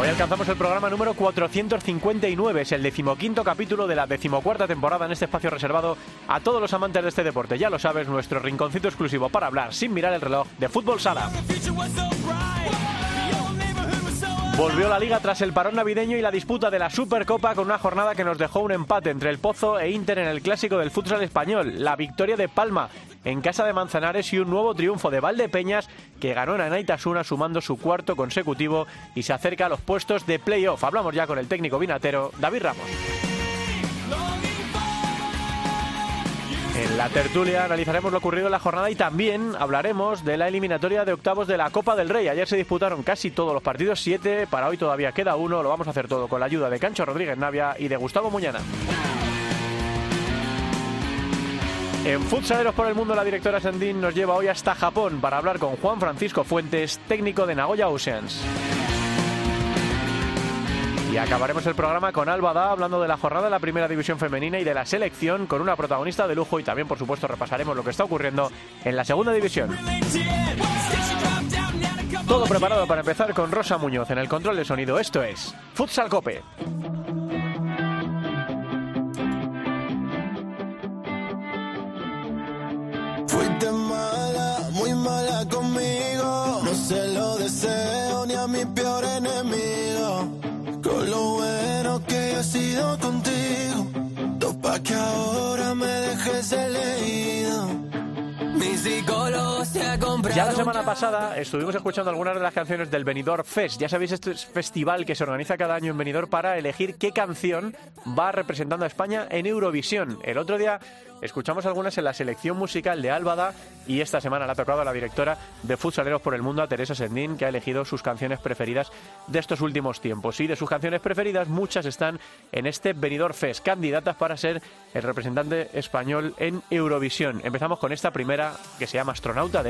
Hoy alcanzamos el programa número 459, es el decimoquinto capítulo de la decimocuarta temporada en este espacio reservado a todos los amantes de este deporte. Ya lo sabes, nuestro rinconcito exclusivo para hablar sin mirar el reloj de fútbol sala. Volvió la liga tras el parón navideño y la disputa de la Supercopa con una jornada que nos dejó un empate entre el Pozo e Inter en el clásico del futsal español, la victoria de Palma en casa de Manzanares y un nuevo triunfo de Valdepeñas que ganó en Anaitasuna sumando su cuarto consecutivo y se acerca a los puestos de playoff. Hablamos ya con el técnico vinatero David Ramos. En la tertulia analizaremos lo ocurrido en la jornada y también hablaremos de la eliminatoria de octavos de la Copa del Rey. Ayer se disputaron casi todos los partidos, siete, para hoy todavía queda uno. Lo vamos a hacer todo con la ayuda de Cancho Rodríguez Navia y de Gustavo Muñana. En Futsaleros por el Mundo, la directora Sandín nos lleva hoy hasta Japón para hablar con Juan Francisco Fuentes, técnico de Nagoya Oceans. Y acabaremos el programa con Alba Da hablando de la jornada de la primera división femenina y de la selección con una protagonista de lujo y también por supuesto repasaremos lo que está ocurriendo en la segunda división. Todo preparado para empezar con Rosa Muñoz en el control de sonido. Esto es Futsal Cope. Fuiste mala, muy mala conmigo. No se lo deseo ni a mi peor enemigo. Zelena. Ya la semana pasada estuvimos escuchando algunas de las canciones del Benidorm Fest. Ya sabéis, este festival que se organiza cada año en Benidorm para elegir qué canción va representando a España en Eurovisión. El otro día escuchamos algunas en la selección musical de Álvada y esta semana le ha tocado a la directora de Futsaleros por el Mundo, a Teresa Sendín, que ha elegido sus canciones preferidas de estos últimos tiempos. Y de sus canciones preferidas, muchas están en este Benidorm Fest, candidatas para ser el representante español en Eurovisión. Empezamos con esta primera que se llama Astronauta de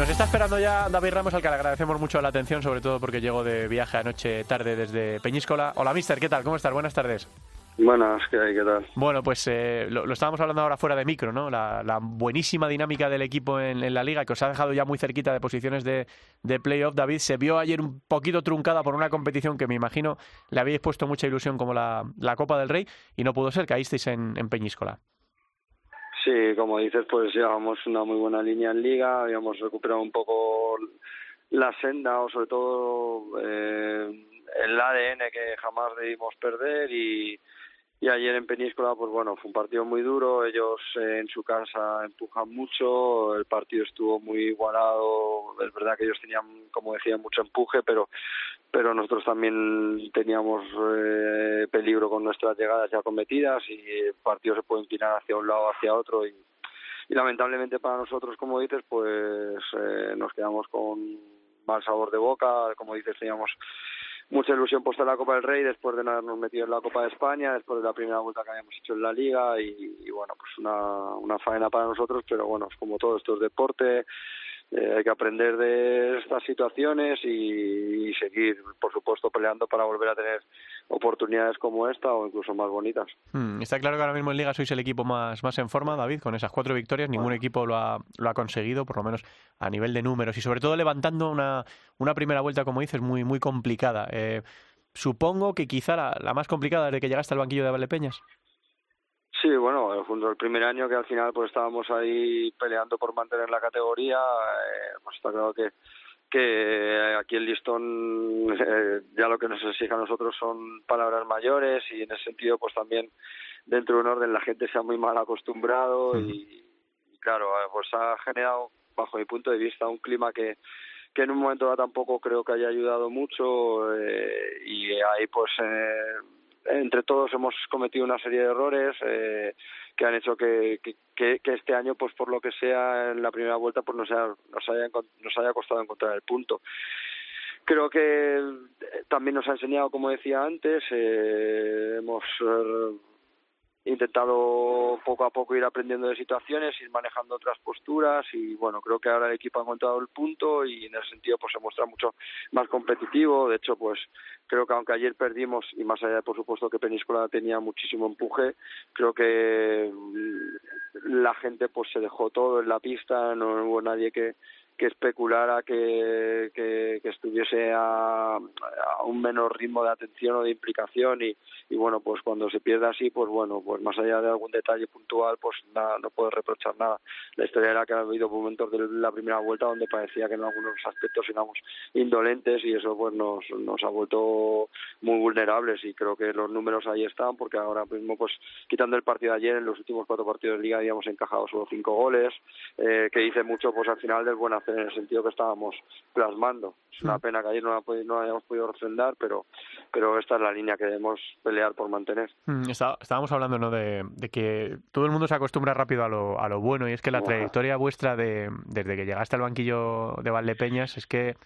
Nos está esperando ya David Ramos, al que le agradecemos mucho la atención, sobre todo porque llegó de viaje anoche tarde desde Peñíscola. Hola, mister, ¿qué tal? ¿Cómo estás? Buenas tardes. Buenas, ¿qué hay? ¿Qué tal? Bueno, pues eh, lo, lo estábamos hablando ahora fuera de micro, ¿no? La, la buenísima dinámica del equipo en, en la liga, que os ha dejado ya muy cerquita de posiciones de, de playoff. David, se vio ayer un poquito truncada por una competición que me imagino le habéis puesto mucha ilusión como la, la Copa del Rey y no pudo ser, caísteis en, en Peñíscola. Sí, como dices, pues llevamos una muy buena línea en liga, habíamos recuperado un poco la senda o sobre todo eh, el ADN que jamás debimos perder y, y ayer en Peníscola, pues bueno, fue un partido muy duro, ellos eh, en su casa empujan mucho, el partido estuvo muy igualado, es verdad que ellos tenían, como decía, mucho empuje, pero pero nosotros también teníamos eh, peligro con nuestras llegadas ya cometidas y el partido se puede inclinar hacia un lado o hacia otro. Y, y lamentablemente para nosotros, como dices, pues eh, nos quedamos con mal sabor de boca, como dices, teníamos mucha ilusión puesta en la Copa del Rey después de no habernos metido en la Copa de España, después de la primera vuelta que habíamos hecho en la Liga y, y bueno, pues una, una faena para nosotros, pero bueno, como todo esto es deporte, eh, hay que aprender de estas situaciones y, y, seguir, por supuesto, peleando para volver a tener oportunidades como esta o incluso más bonitas. Hmm, está claro que ahora mismo en Liga sois el equipo más, más en forma, David, con esas cuatro victorias. Ningún equipo lo ha, lo ha conseguido, por lo menos a nivel de números y sobre todo levantando una, una primera vuelta, como dices, muy, muy complicada. Eh, supongo que quizá la, la más complicada desde que llegaste al banquillo de Valdepeñas. Sí, bueno, junto al primer año que al final pues estábamos ahí peleando por mantener la categoría, eh, pues está claro que que aquí el listón eh, ya lo que nos exige a nosotros son palabras mayores y en ese sentido pues también dentro de un orden la gente se ha muy mal acostumbrado y, y, claro pues ha generado bajo mi punto de vista un clima que que en un momento dado tampoco creo que haya ayudado mucho eh, y ahí pues eh, entre todos hemos cometido una serie de errores eh, que han hecho que, este año, pues por lo que sea, en la primera vuelta, pues nos haya, nos haya, nos haya costado encontrar el punto. Creo que eh, también nos ha enseñado, como decía antes, eh, hemos intentado poco a poco ir aprendiendo de situaciones, ir manejando otras posturas y bueno, creo que ahora el equipo ha encontrado el punto y en ese sentido pues se muestra mucho más competitivo. De hecho, pues creo que aunque ayer perdimos y más allá por supuesto que Península tenía muchísimo empuje, creo que la gente pues se dejó todo en la pista, no hubo nadie que que especulara que, estuviese a, a, un menor ritmo de atención o de implicación y, y bueno pues cuando se pierde así pues bueno pues más allá de algún detalle puntual pues nada, no puedo reprochar nada. La historia era que ha habido momentos de la primera vuelta donde parecía que en algunos aspectos éramos indolentes y eso pues nos, nos ha vuelto muy vulnerables y creo que los números ahí están porque ahora mismo pues quitando el partido de ayer en los últimos cuatro partidos de liga habíamos encajado solo cinco goles eh, que dice mucho pues al final del buen hacer en el sentido que estábamos plasmando. Es una mm. pena que ayer no, no hayamos podido refrendar, pero, pero esta es la línea que debemos pelear por mantener. Mm, estábamos hablando ¿no? de, que todo el mundo se acostumbra rápido a lo, a lo bueno y es que la trayectoria vuestra de, desde que llegaste al banquillo de Valdepeñas es que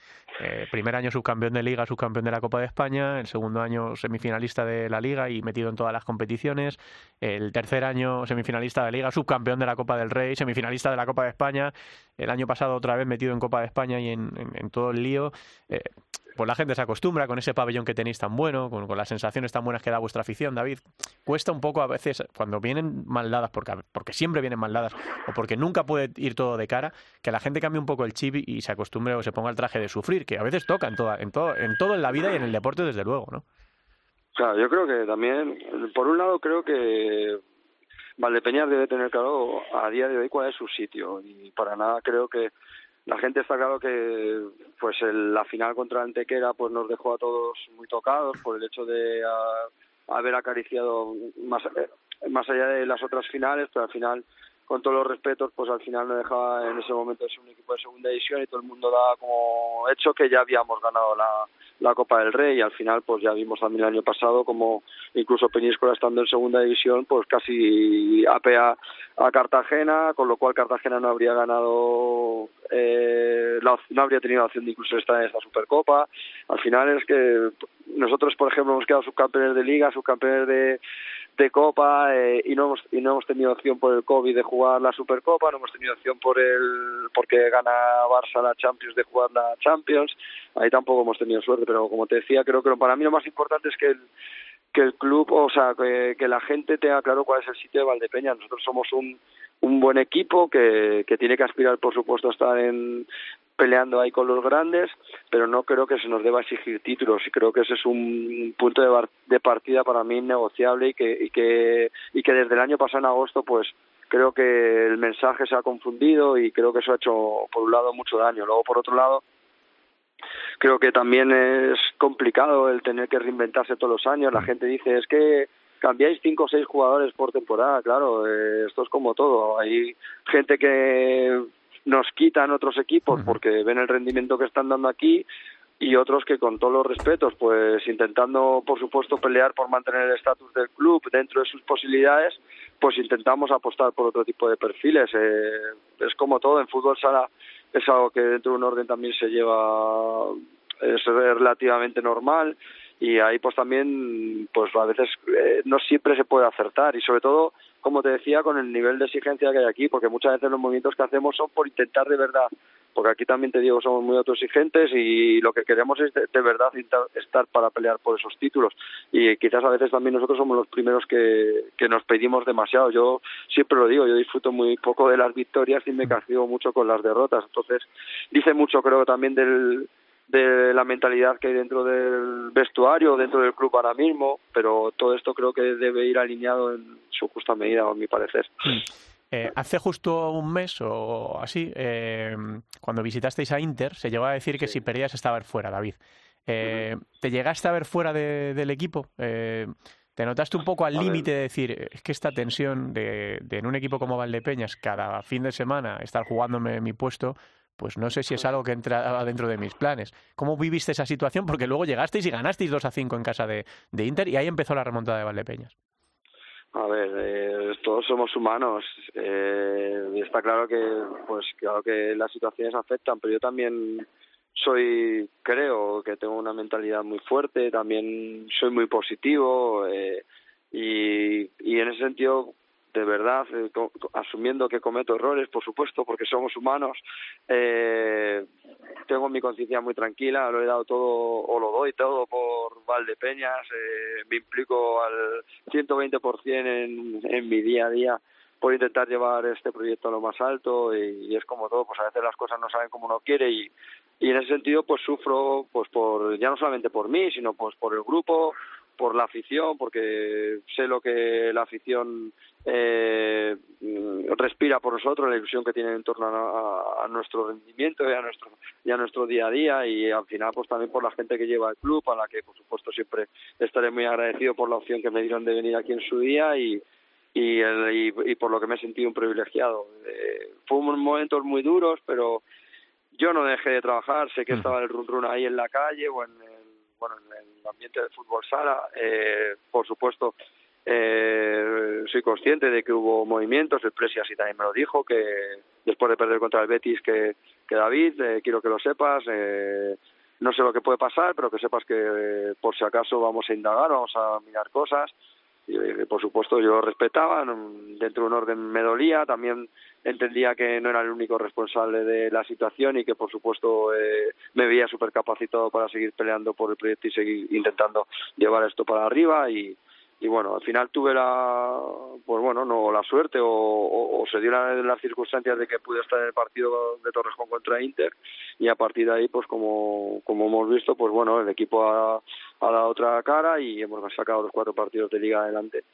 eh, primer año subcampeón de Liga, subcampeón de la Copa de España, el segundo año semifinalista de la Liga y metido en todas las competiciones, el tercer año semifinalista de Liga, subcampeón de la Copa del Rey, semifinalista de la Copa de España, el año pasado otra vez metido en Copa de España y en, todo el lío. Eh, pues la gente se acostumbra con ese pabellón que tenéis tan bueno, con, las sensaciones tan buenas que da vuestra afición, David. Cuesta un poco a veces, cuando vienen mal dadas, porque, porque siempre vienen mal dadas, o porque nunca puede ir todo de cara, que la gente cambie un poco el chip y se acostumbre o se ponga el traje de sufrir, que a veces toca en, toda, en, todo, en todo en la vida y en el deporte, desde luego, ¿no? Claro, yo creo que también, por un lado, creo que Valdepeñas debe tener claro a día de hoy cuál es su sitio y para nada creo que la gente está claro que pues el, la final contra Antequera pues nos dejó a todos muy tocados por el hecho de haber acariciado más más allá de las otras finales pero al final con todos los respetos pues al final no dejaba en ese momento de ser un equipo de segunda división y todo el mundo da como hecho que ya habíamos ganado la la Copa del Rey y al final pues ya vimos también el año pasado como incluso Peñíscola estando en segunda división pues casi apea a Cartagena con lo cual Cartagena no habría ganado eh, no habría tenido la opción de incluso estar en esta Supercopa. Al final es que nosotros por ejemplo hemos quedado subcampeones de liga subcampeones de de Copa eh, y no hemos y no hemos tenido opción por el COVID de jugar la Supercopa, no hemos tenido opción por el porque gana Barça la Champions de jugar la Champions, ahí tampoco hemos tenido suerte, pero como te decía, creo que para mí lo más importante es que el que el club, o sea, que, la gente tenga claro cuál es el sitio de Valdepeña. Nosotros somos un, un buen equipo que, que tiene que aspirar, por supuesto, a estar en, peleando ahí con los grandes, pero no creo que se nos deba exigir títulos y creo que ese es un punto de, de partida para mí innegociable y que, y que y que desde el año pasado en agosto pues creo que el mensaje se ha confundido y creo que eso ha hecho por un lado mucho daño. Luego por otro lado creo que también es complicado el tener que reinventarse todos los años. La gente dice es que cambiáis cinco o seis jugadores por temporada, claro, eh, esto es como todo. Hay gente que nos quitan otros equipos porque ven el rendimiento que están dando aquí y otros que con todos los respetos, pues intentando por supuesto pelear por mantener el estatus del club dentro de sus posibilidades, pues intentamos apostar por otro tipo de perfiles. Eh, es como todo, en fútbol sala es algo que dentro de un orden también se lleva, es relativamente normal y ahí pues también pues a veces eh, no siempre se puede acertar y sobre todo como te decía con el nivel de exigencia que hay aquí porque muchas veces los movimientos que hacemos son por intentar de verdad porque aquí también te digo somos muy autoexigentes y lo que queremos es de, verdad estar para pelear por esos títulos. Y quizás a veces también nosotros somos los primeros que, que nos pedimos demasiado. Yo siempre lo digo yo disfruto muy poco de las victorias y me castigo mucho con las derrotas. Entonces dice mucho creo también del de la mentalidad que hay dentro del vestuario, dentro del club ahora mismo, pero todo esto creo que debe ir alineado en su justa medida, a mi parecer. Hmm. Eh, hace justo un mes o así, eh, cuando visitasteis a Inter, se llegó a decir que si perdías estaba fuera, David. Eh, ¿Te llegaste a ver fuera del equipo? ¿Te notaste un poco al límite de decir, es que esta tensión de, de, en un equipo como Valdepeñas, cada fin de semana estar jugándome mi puesto, pues no sé si es algo que entraba dentro de mis planes. ¿Cómo viviste esa situación? Porque luego llegasteis y ganasteis 2 a 5 en casa de, Inter y ahí empezó la remontada de Valdepeñas. A ver, eh, todos somos humanos. Eh, y está claro que, pues, claro que las situaciones afectan, pero yo también soy, creo que tengo una mentalidad muy fuerte, también soy muy positivo eh, y, y en ese sentido de verdad, eh, asumiendo que cometo errores, por supuesto, porque somos humanos, eh, tengo mi conciencia muy tranquila, lo he dado todo o lo doy todo por Valdepeñas, eh, me implico al 120% en, en mi día a día por intentar llevar este proyecto a lo más alto y, y, es como todo, pues a veces las cosas no salen como uno quiere y, y en ese sentido pues sufro pues por ya no solamente por mí, sino pues por el grupo, por la afición, porque sé lo que la afición eh, respira por nosotros, la ilusión que tiene en torno a, a, nuestro rendimiento y a nuestro, y a nuestro día a día y al final pues también por la gente que lleva el club, a la que por supuesto siempre estaré muy agradecido por la opción que me dieron de venir aquí en su día y, y, el, y, y por lo que me he sentido un privilegiado. Eh, fue momentos muy duros, pero yo no dejé de trabajar, sé que estaba el run run ahí en la calle o en bueno, en el ambiente del fútbol sala, eh, por supuesto eh, soy consciente de que hubo movimientos, el Presi así también me lo dijo, que después de perder contra el Betis, que, que David, eh, quiero que lo sepas, eh, no sé lo que puede pasar, pero que sepas que eh, por si acaso vamos a indagar, vamos a mirar cosas. Eh, por supuesto yo respetaba, dentro de un orden me dolía, también entendía que no era el único responsable de la situación y que por supuesto eh, me veía súper capacitado para seguir peleando por el proyecto y seguir intentando llevar esto para arriba y, y bueno, al final tuve la, pues bueno, no la suerte o, o, o se dieron las circunstancias de que pude estar en el partido de Torrejón contra Inter y a partir de ahí, pues como, como hemos visto, pues bueno, el equipo ha, ha dado otra cara y hemos sacado los cuatro partidos de liga adelante.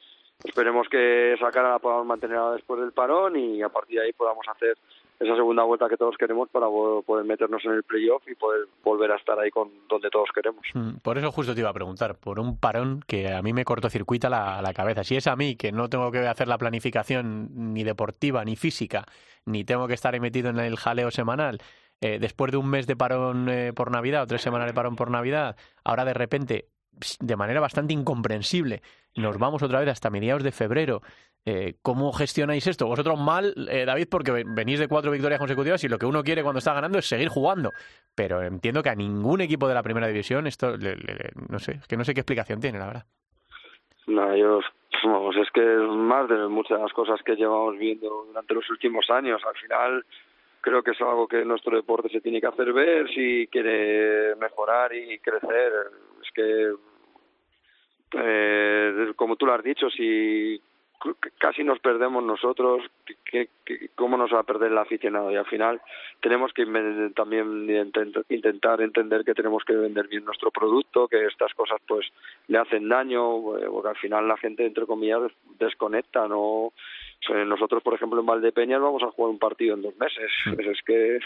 Esperemos que esa cara la podamos mantener después del parón y a partir de ahí podamos hacer esa segunda vuelta que todos queremos para poder meternos en el playoff y poder volver a estar ahí con donde todos queremos. Por eso justo te iba a preguntar, por un parón que a mí me cortocircuita la, la cabeza. Si es a mí que no tengo que hacer la planificación ni deportiva ni física, ni tengo que estar metido en el jaleo semanal, eh, después de un mes de parón eh, por Navidad o tres semanas de parón por Navidad, ahora de repente, de manera bastante incomprensible, nos vamos otra vez hasta mediados de febrero eh, ¿Cómo gestionáis esto? Vosotros mal, eh, David, porque venís de cuatro victorias consecutivas y lo que uno quiere cuando está ganando es seguir jugando. Pero entiendo que a ningún equipo de la primera división esto, le, le, no sé, es que no sé qué explicación tiene, la verdad. No, yo, vamos, es que es más de muchas de las cosas que llevamos viendo durante los últimos años. Al final, creo que es algo que nuestro deporte se tiene que hacer ver si quiere mejorar y crecer. Que, eh, como tú lo has dicho, si casi nos perdemos nosotros, ¿qué, qué, cómo nos va a perder el aficionado? Y al final tenemos que también intentar entender que tenemos que vender bien nuestro producto, que estas cosas pues le hacen daño, porque al final la gente, entre comillas, desconecta, ¿no? nosotros, por ejemplo, en Valdepeñas vamos a jugar un partido en dos meses. Es que,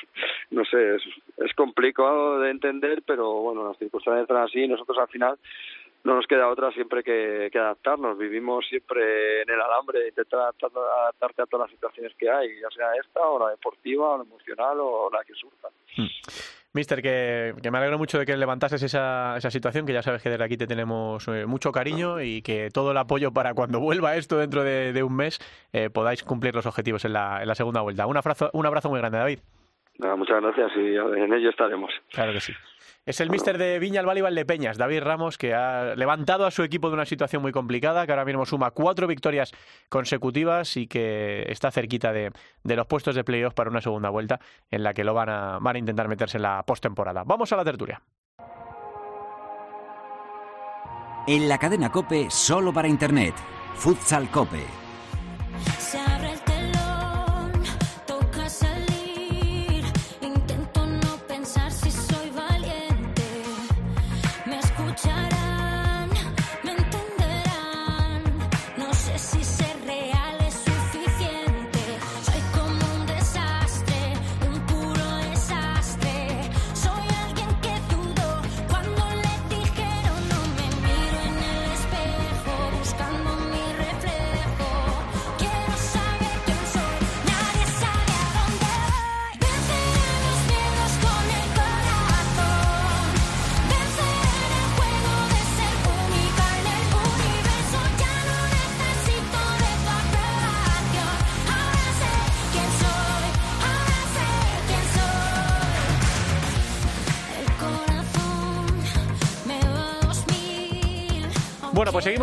no sé, es, es complicado de entender, pero bueno, las circunstancias están así. Nosotros al final no nos queda otra siempre que, que, adaptarnos. Vivimos siempre en el alambre, intentar adaptar, adaptarte a todas las situaciones que hay, ya sea esta o la deportiva o la emocional o la que surja. Hmm. Mister, que, que, me alegro mucho de que levantases esa, esa situación, que ya sabes que desde aquí te tenemos eh, mucho cariño y que todo el apoyo para cuando vuelva esto dentro de, de un mes eh, podáis cumplir los objetivos en la, en la segunda vuelta. Un abrazo, un abrazo muy grande, David. Muchas gracias y en ello estaremos. Claro que sí. Es el míster de Viña al Val de Peñas, David Ramos, que ha levantado a su equipo de una situación muy complicada, que ahora mismo suma cuatro victorias consecutivas y que está cerquita de, de los puestos de playoff para una segunda vuelta en la que lo van a, van a intentar meterse en la postemporada. Vamos a la tertulia. En la cadena Cope, solo para Internet. Futsal Cope.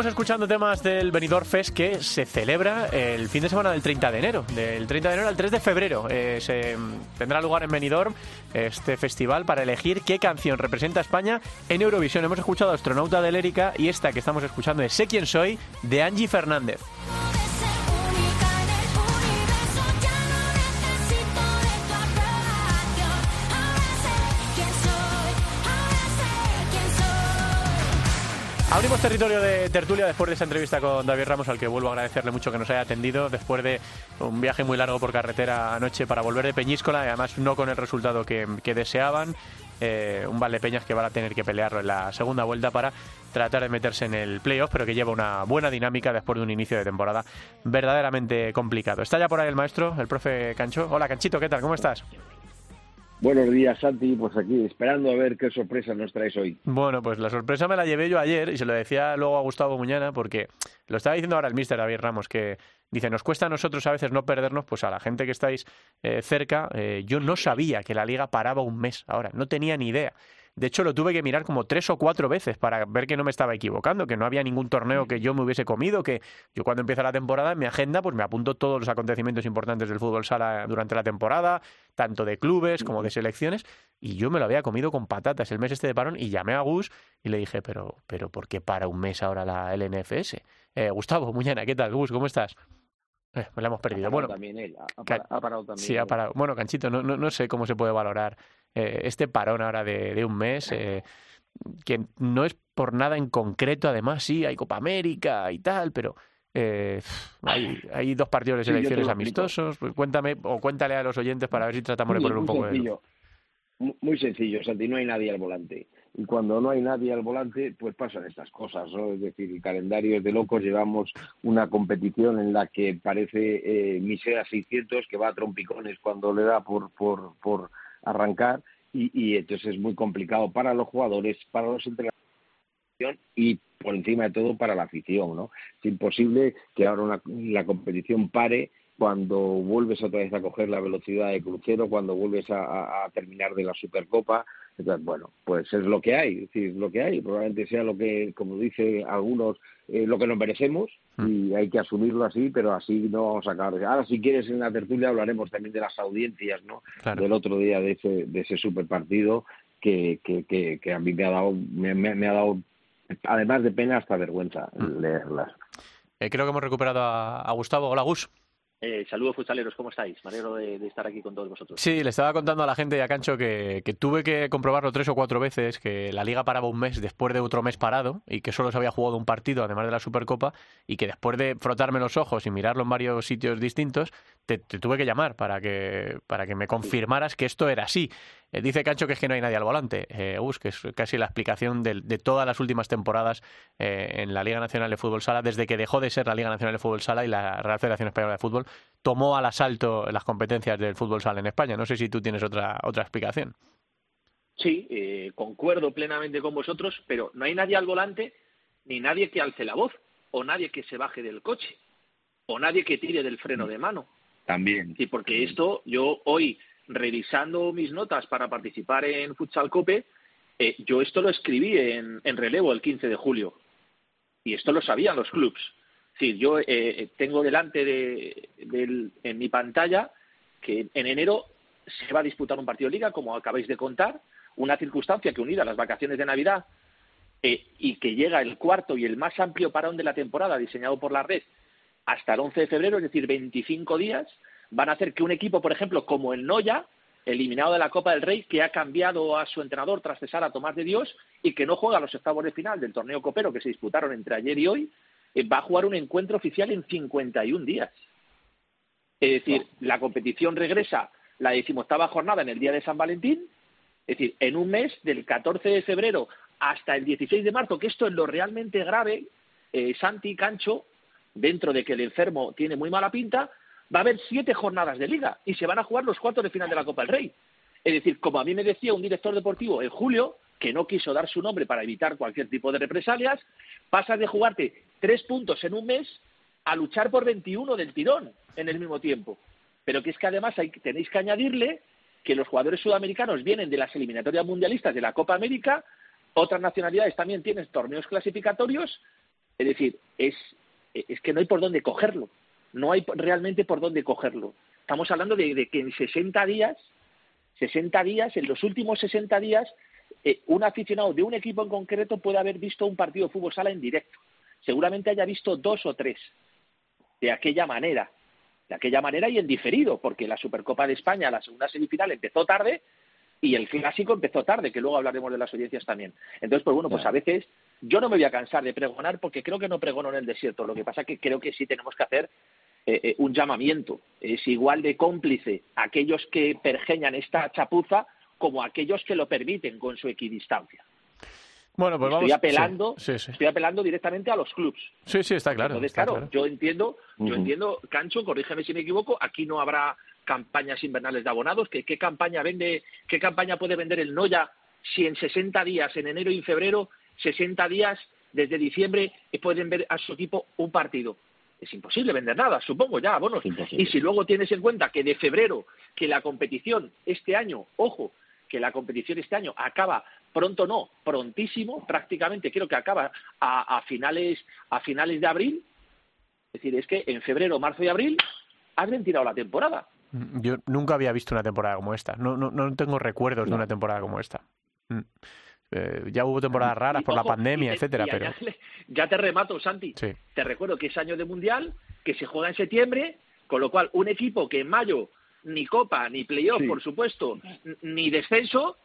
Seguimos escuchando temas del Benidorm Fest que se celebra el fin de semana del 30 de enero. Del 30 de enero al 3 de febrero eh, se tendrá lugar en Benidorm este festival para elegir qué canción representa España en Eurovisión. Hemos escuchado Astronauta de Lérica y esta que estamos escuchando es Sé quién soy de Angie Fernández. Abrimos territorio de tertulia después de esa entrevista con David Ramos, al que vuelvo a agradecerle mucho que nos haya atendido después de un viaje muy largo por carretera anoche para volver de Peñíscola y además no con el resultado que, deseaban. Eh, un Valdepeñas que van a tener que pelearlo en la segunda vuelta para tratar de meterse en el playoff, pero que lleva una buena dinámica después de un inicio de temporada verdaderamente complicado. Está ya por ahí el maestro, el profe Cancho. Hola Canchito, ¿qué tal? ¿Cómo estás? Buenos días, Santi. Pues aquí esperando a ver qué sorpresa nos traes hoy. Bueno, pues la sorpresa me la llevé yo ayer y se lo decía luego a Gustavo Muñana porque lo estaba diciendo ahora el mister David Ramos que dice, nos cuesta a nosotros a veces no perdernos, pues a la gente que estáis eh, cerca, eh, yo no sabía que la liga paraba un mes ahora, no tenía ni idea. De hecho, lo tuve que mirar como tres o cuatro veces para ver que no me estaba equivocando, que no había ningún torneo que yo me hubiese comido, que yo cuando empieza la temporada en mi agenda pues me apunto todos los acontecimientos importantes del fútbol sala durante la temporada, tanto de clubes como de selecciones, y yo me lo había comido con patatas el mes este de parón y llamé a Gus y le dije, pero, pero ¿por qué para un mes ahora la LNFS? Eh, Gustavo, Muñana, ¿qué tal? Gus, ¿cómo estás? Eh, me la hemos perdido. bueno, también él. Ha, parado también. Sí, ha parado. Bueno, Canchito, no, no, no sé cómo se puede valorar eh, este parón ahora de, un mes, eh, que no es por nada en concreto, además sí, hay Copa América y tal, pero eh, hay, hay, dos partidos de selecciones amistosos. Pues cuéntame o cuéntale a los oyentes para ver si tratamos de poner un poco de... Muy sencillo, Santi, no hay nadie al volante. Y cuando no hay nadie al volante, pues pasan estas cosas, ¿no? Es decir, el calendario es de locos, llevamos una competición en la que parece eh, Misea 600, que va a trompicones cuando le da por, por, por arrancar y, y entonces es muy complicado para los jugadores, para los entrenadores y por encima de todo para la afición, ¿no? Es imposible que ahora la competición pare cuando vuelves otra vez a coger la velocidad de crucero, cuando vuelves a, terminar de la Supercopa. Entonces, bueno, pues es lo que hay, es decir, lo que hay. Probablemente sea lo que, como dice algunos, eh, lo que nos merecemos hmm. y hay que asumirlo así, pero así no vamos a acabar. Ahora, si quieres, en la tertulia hablaremos también de las audiencias, ¿no? Del otro día de ese, de ese super partido que, que, que, a mí me ha dado, me, ha dado, además de pena, hasta vergüenza hmm. leerlas. Eh, creo que hemos recuperado a, a Gustavo. Hola, Gus. Eh, saludos futsaleros, ¿cómo estáis? Me alegro de, estar aquí con todos vosotros. Sí, le estaba contando a la gente y a Cancho que, tuve que comprobarlo tres o cuatro veces, que la liga paraba un mes después de otro mes parado y que solo se había jugado un partido, además de la Supercopa, y que después de frotarme los ojos y mirarlo en varios sitios distintos, te, tuve que llamar para que, para que me confirmaras que esto era así. Eh, dice Cancho que es que no hay nadie al volante, eh, que es casi la explicación de, todas las últimas temporadas eh, en la Liga Nacional de Fútbol Sala, desde que dejó de ser la Liga Nacional de Fútbol Sala y la Real Federación Española de Fútbol tomó al asalto las competencias del fútbol sala en España. No sé si tú tienes otra, otra explicación. Sí, eh, concuerdo plenamente con vosotros, pero no hay nadie al volante, ni nadie que alce la voz, o nadie que se baje del coche, o nadie que tire del freno de mano. También. Sí, porque esto yo hoy revisando mis notas para participar en Futsal Cope, eh, yo esto lo escribí en, relevo el 15 de julio. Y esto lo sabían los clubs. Sí, yo eh, tengo delante de, en mi pantalla que en enero se va a disputar un partido de liga, como acabáis de contar, una circunstancia que unida a las vacaciones de Navidad eh, y que llega el cuarto y el más amplio parón de la temporada diseñado por la red hasta el 11 de febrero, es decir, 25 días, van a hacer que un equipo, por ejemplo, como el Noya, eliminado de la Copa del Rey, que ha cambiado a su entrenador tras cesar a Tomás de Dios y que no juega los octavos de final del torneo copero que se disputaron entre ayer y hoy, eh, va a jugar un encuentro oficial en 51 días. Es decir, la competición regresa la decimoctava jornada en el día de San Valentín, es decir, en un mes, del 14 de febrero hasta el 16 de marzo, que esto es lo realmente grave, eh, Santi Cancho, dentro de que el enfermo tiene muy mala pinta, va a haber siete jornadas de liga y se van a jugar los cuartos de final de la Copa del Rey. Es decir, como a mí me decía un director deportivo en julio, que no quiso dar su nombre para evitar cualquier tipo de represalias, pasas de jugarte tres puntos en un mes a luchar por 21 del tirón en el mismo tiempo. Pero que es que además tenéis que añadirle que los jugadores sudamericanos vienen de las eliminatorias mundialistas de la Copa América, otras nacionalidades también tienen torneos clasificatorios Es decir, es, es que no hay por dónde cogerlo. No hay realmente por dónde cogerlo. Estamos hablando de, que en 60 días, 60 días, en los últimos 60 días, eh, un aficionado de un equipo en concreto puede haber visto un partido de fútbol sala en directo. Seguramente haya visto dos o tres de aquella manera, de aquella manera y en diferido, porque la Supercopa de España, la segunda semifinal, empezó tarde y el clásico empezó tarde, que luego hablaremos de las audiencias también. Entonces, pues bueno, pues a veces yo no me voy a cansar de pregonar porque creo que no pregono en el desierto. Lo que pasa es que creo que sí tenemos que hacer eh, eh, un llamamiento. Es igual de cómplice aquellos que pergeñan esta chapuza como aquellos que lo permiten con su equidistancia. Bueno, pues estoy apelando, estoy apelando directamente a los clubs. Sí, sí, está claro. Entonces, claro, yo entiendo, yo entiendo, Cancho, corrígeme si me equivoco, aquí no habrá campañas invernales de abonados. ¿Qué, qué campaña vende, qué campaña puede vender el Noya si en 60 días, en enero y febrero, 60 días desde diciembre pueden ver a su equipo un partido? Es imposible vender nada, supongo ya, abonos. Y si luego tienes en cuenta que de febrero, que la competición este año, ojo, que la competición este año acaba pronto no, prontísimo, prácticamente creo que acaba a, finales a finales de abril. Es decir, es que en febrero, marzo y abril han tirado la temporada. Mm, yo nunca había visto una temporada como esta. No, no, no tengo recuerdos de una temporada como esta. Mm. Eh, ya hubo temporadas raras por la pandemia, etcétera, pero ya te remato, Santi. Te recuerdo que es año de mundial, que se juega en septiembre, con lo cual un equipo que en mayo ni copa, ni playoff, por supuesto, ni descenso,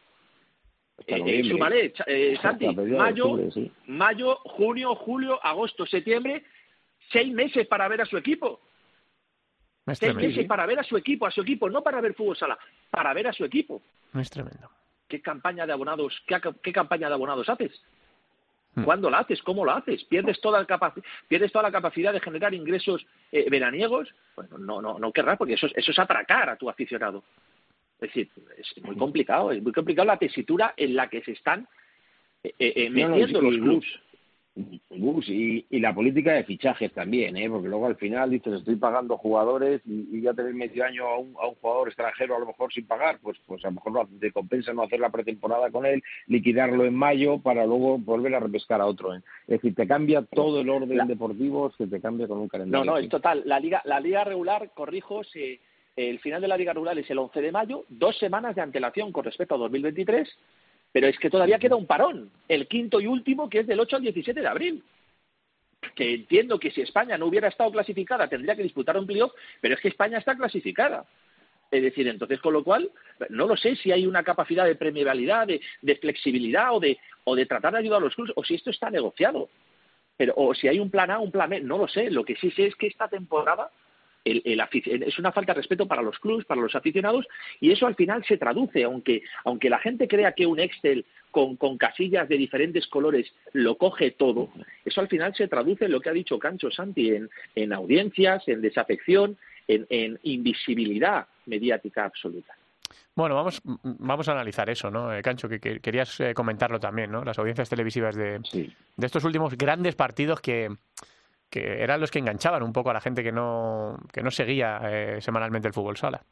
eh, eh, eh Santi, mayo, mayo, junio, julio, agosto, septiembre, seis meses para ver a su equipo. seis meses para ver a su equipo, a su equipo, no para ver fútbol sala, para ver a su equipo. Es tremendo. ¿Qué campaña de abonados, qué, campaña de abonados haces? Hmm. ¿Cuándo la haces? ¿Cómo la haces? ¿Pierdes toda, ¿Pierdes toda la capacidad de generar ingresos eh, veraniegos? Bueno, no, no, no querrás, porque eso, eso es atracar a tu aficionado. Es decir, es muy complicado, es muy complicado la tesitura en la que se están eh, eh, metiendo los clubs y, y, la política de fichajes también, ¿eh? porque luego al final dices, estoy pagando jugadores y, ya tener medio año a un, a un, jugador extranjero a lo mejor sin pagar, pues, pues a lo mejor no, te compensa no hacer la pretemporada con él, liquidarlo en mayo para luego volver a repescar a otro. ¿eh? Es decir, te cambia todo el orden deportivo, se te cambia con un calendario. No, no, es total. La liga, la liga regular, corrijo, el final de la liga regular es el 11 de mayo, dos semanas de antelación con respecto a 2023 pero es que todavía queda un parón, el quinto y último, que es del 8 al 17 de abril. Que entiendo que si España no hubiera estado clasificada tendría que disputar un playoff, pero es que España está clasificada. Es decir, entonces, con lo cual, no lo sé si hay una capacidad de premiabilidad, de, de flexibilidad o de, o de tratar de ayudar a los clubes, o si esto está negociado. Pero, o si hay un plan A, un plan B, no lo sé. Lo que sí sé es que esta temporada es una falta de respeto para los clubes, para los aficionados, y eso al final se traduce, aunque, aunque la gente crea que un Excel con, casillas de diferentes colores lo coge todo, eso al final se traduce en lo que ha dicho Cancho Santi, en, audiencias, en desafección, en, invisibilidad mediática absoluta. Bueno, vamos, vamos a analizar eso, ¿no, eh, Cancho? Que, querías eh, comentarlo también, ¿no? Las audiencias televisivas de, de estos últimos grandes partidos que, que eran los que enganchaban un poco a la gente que no, que no seguía eh, semanalmente el fútbol sala.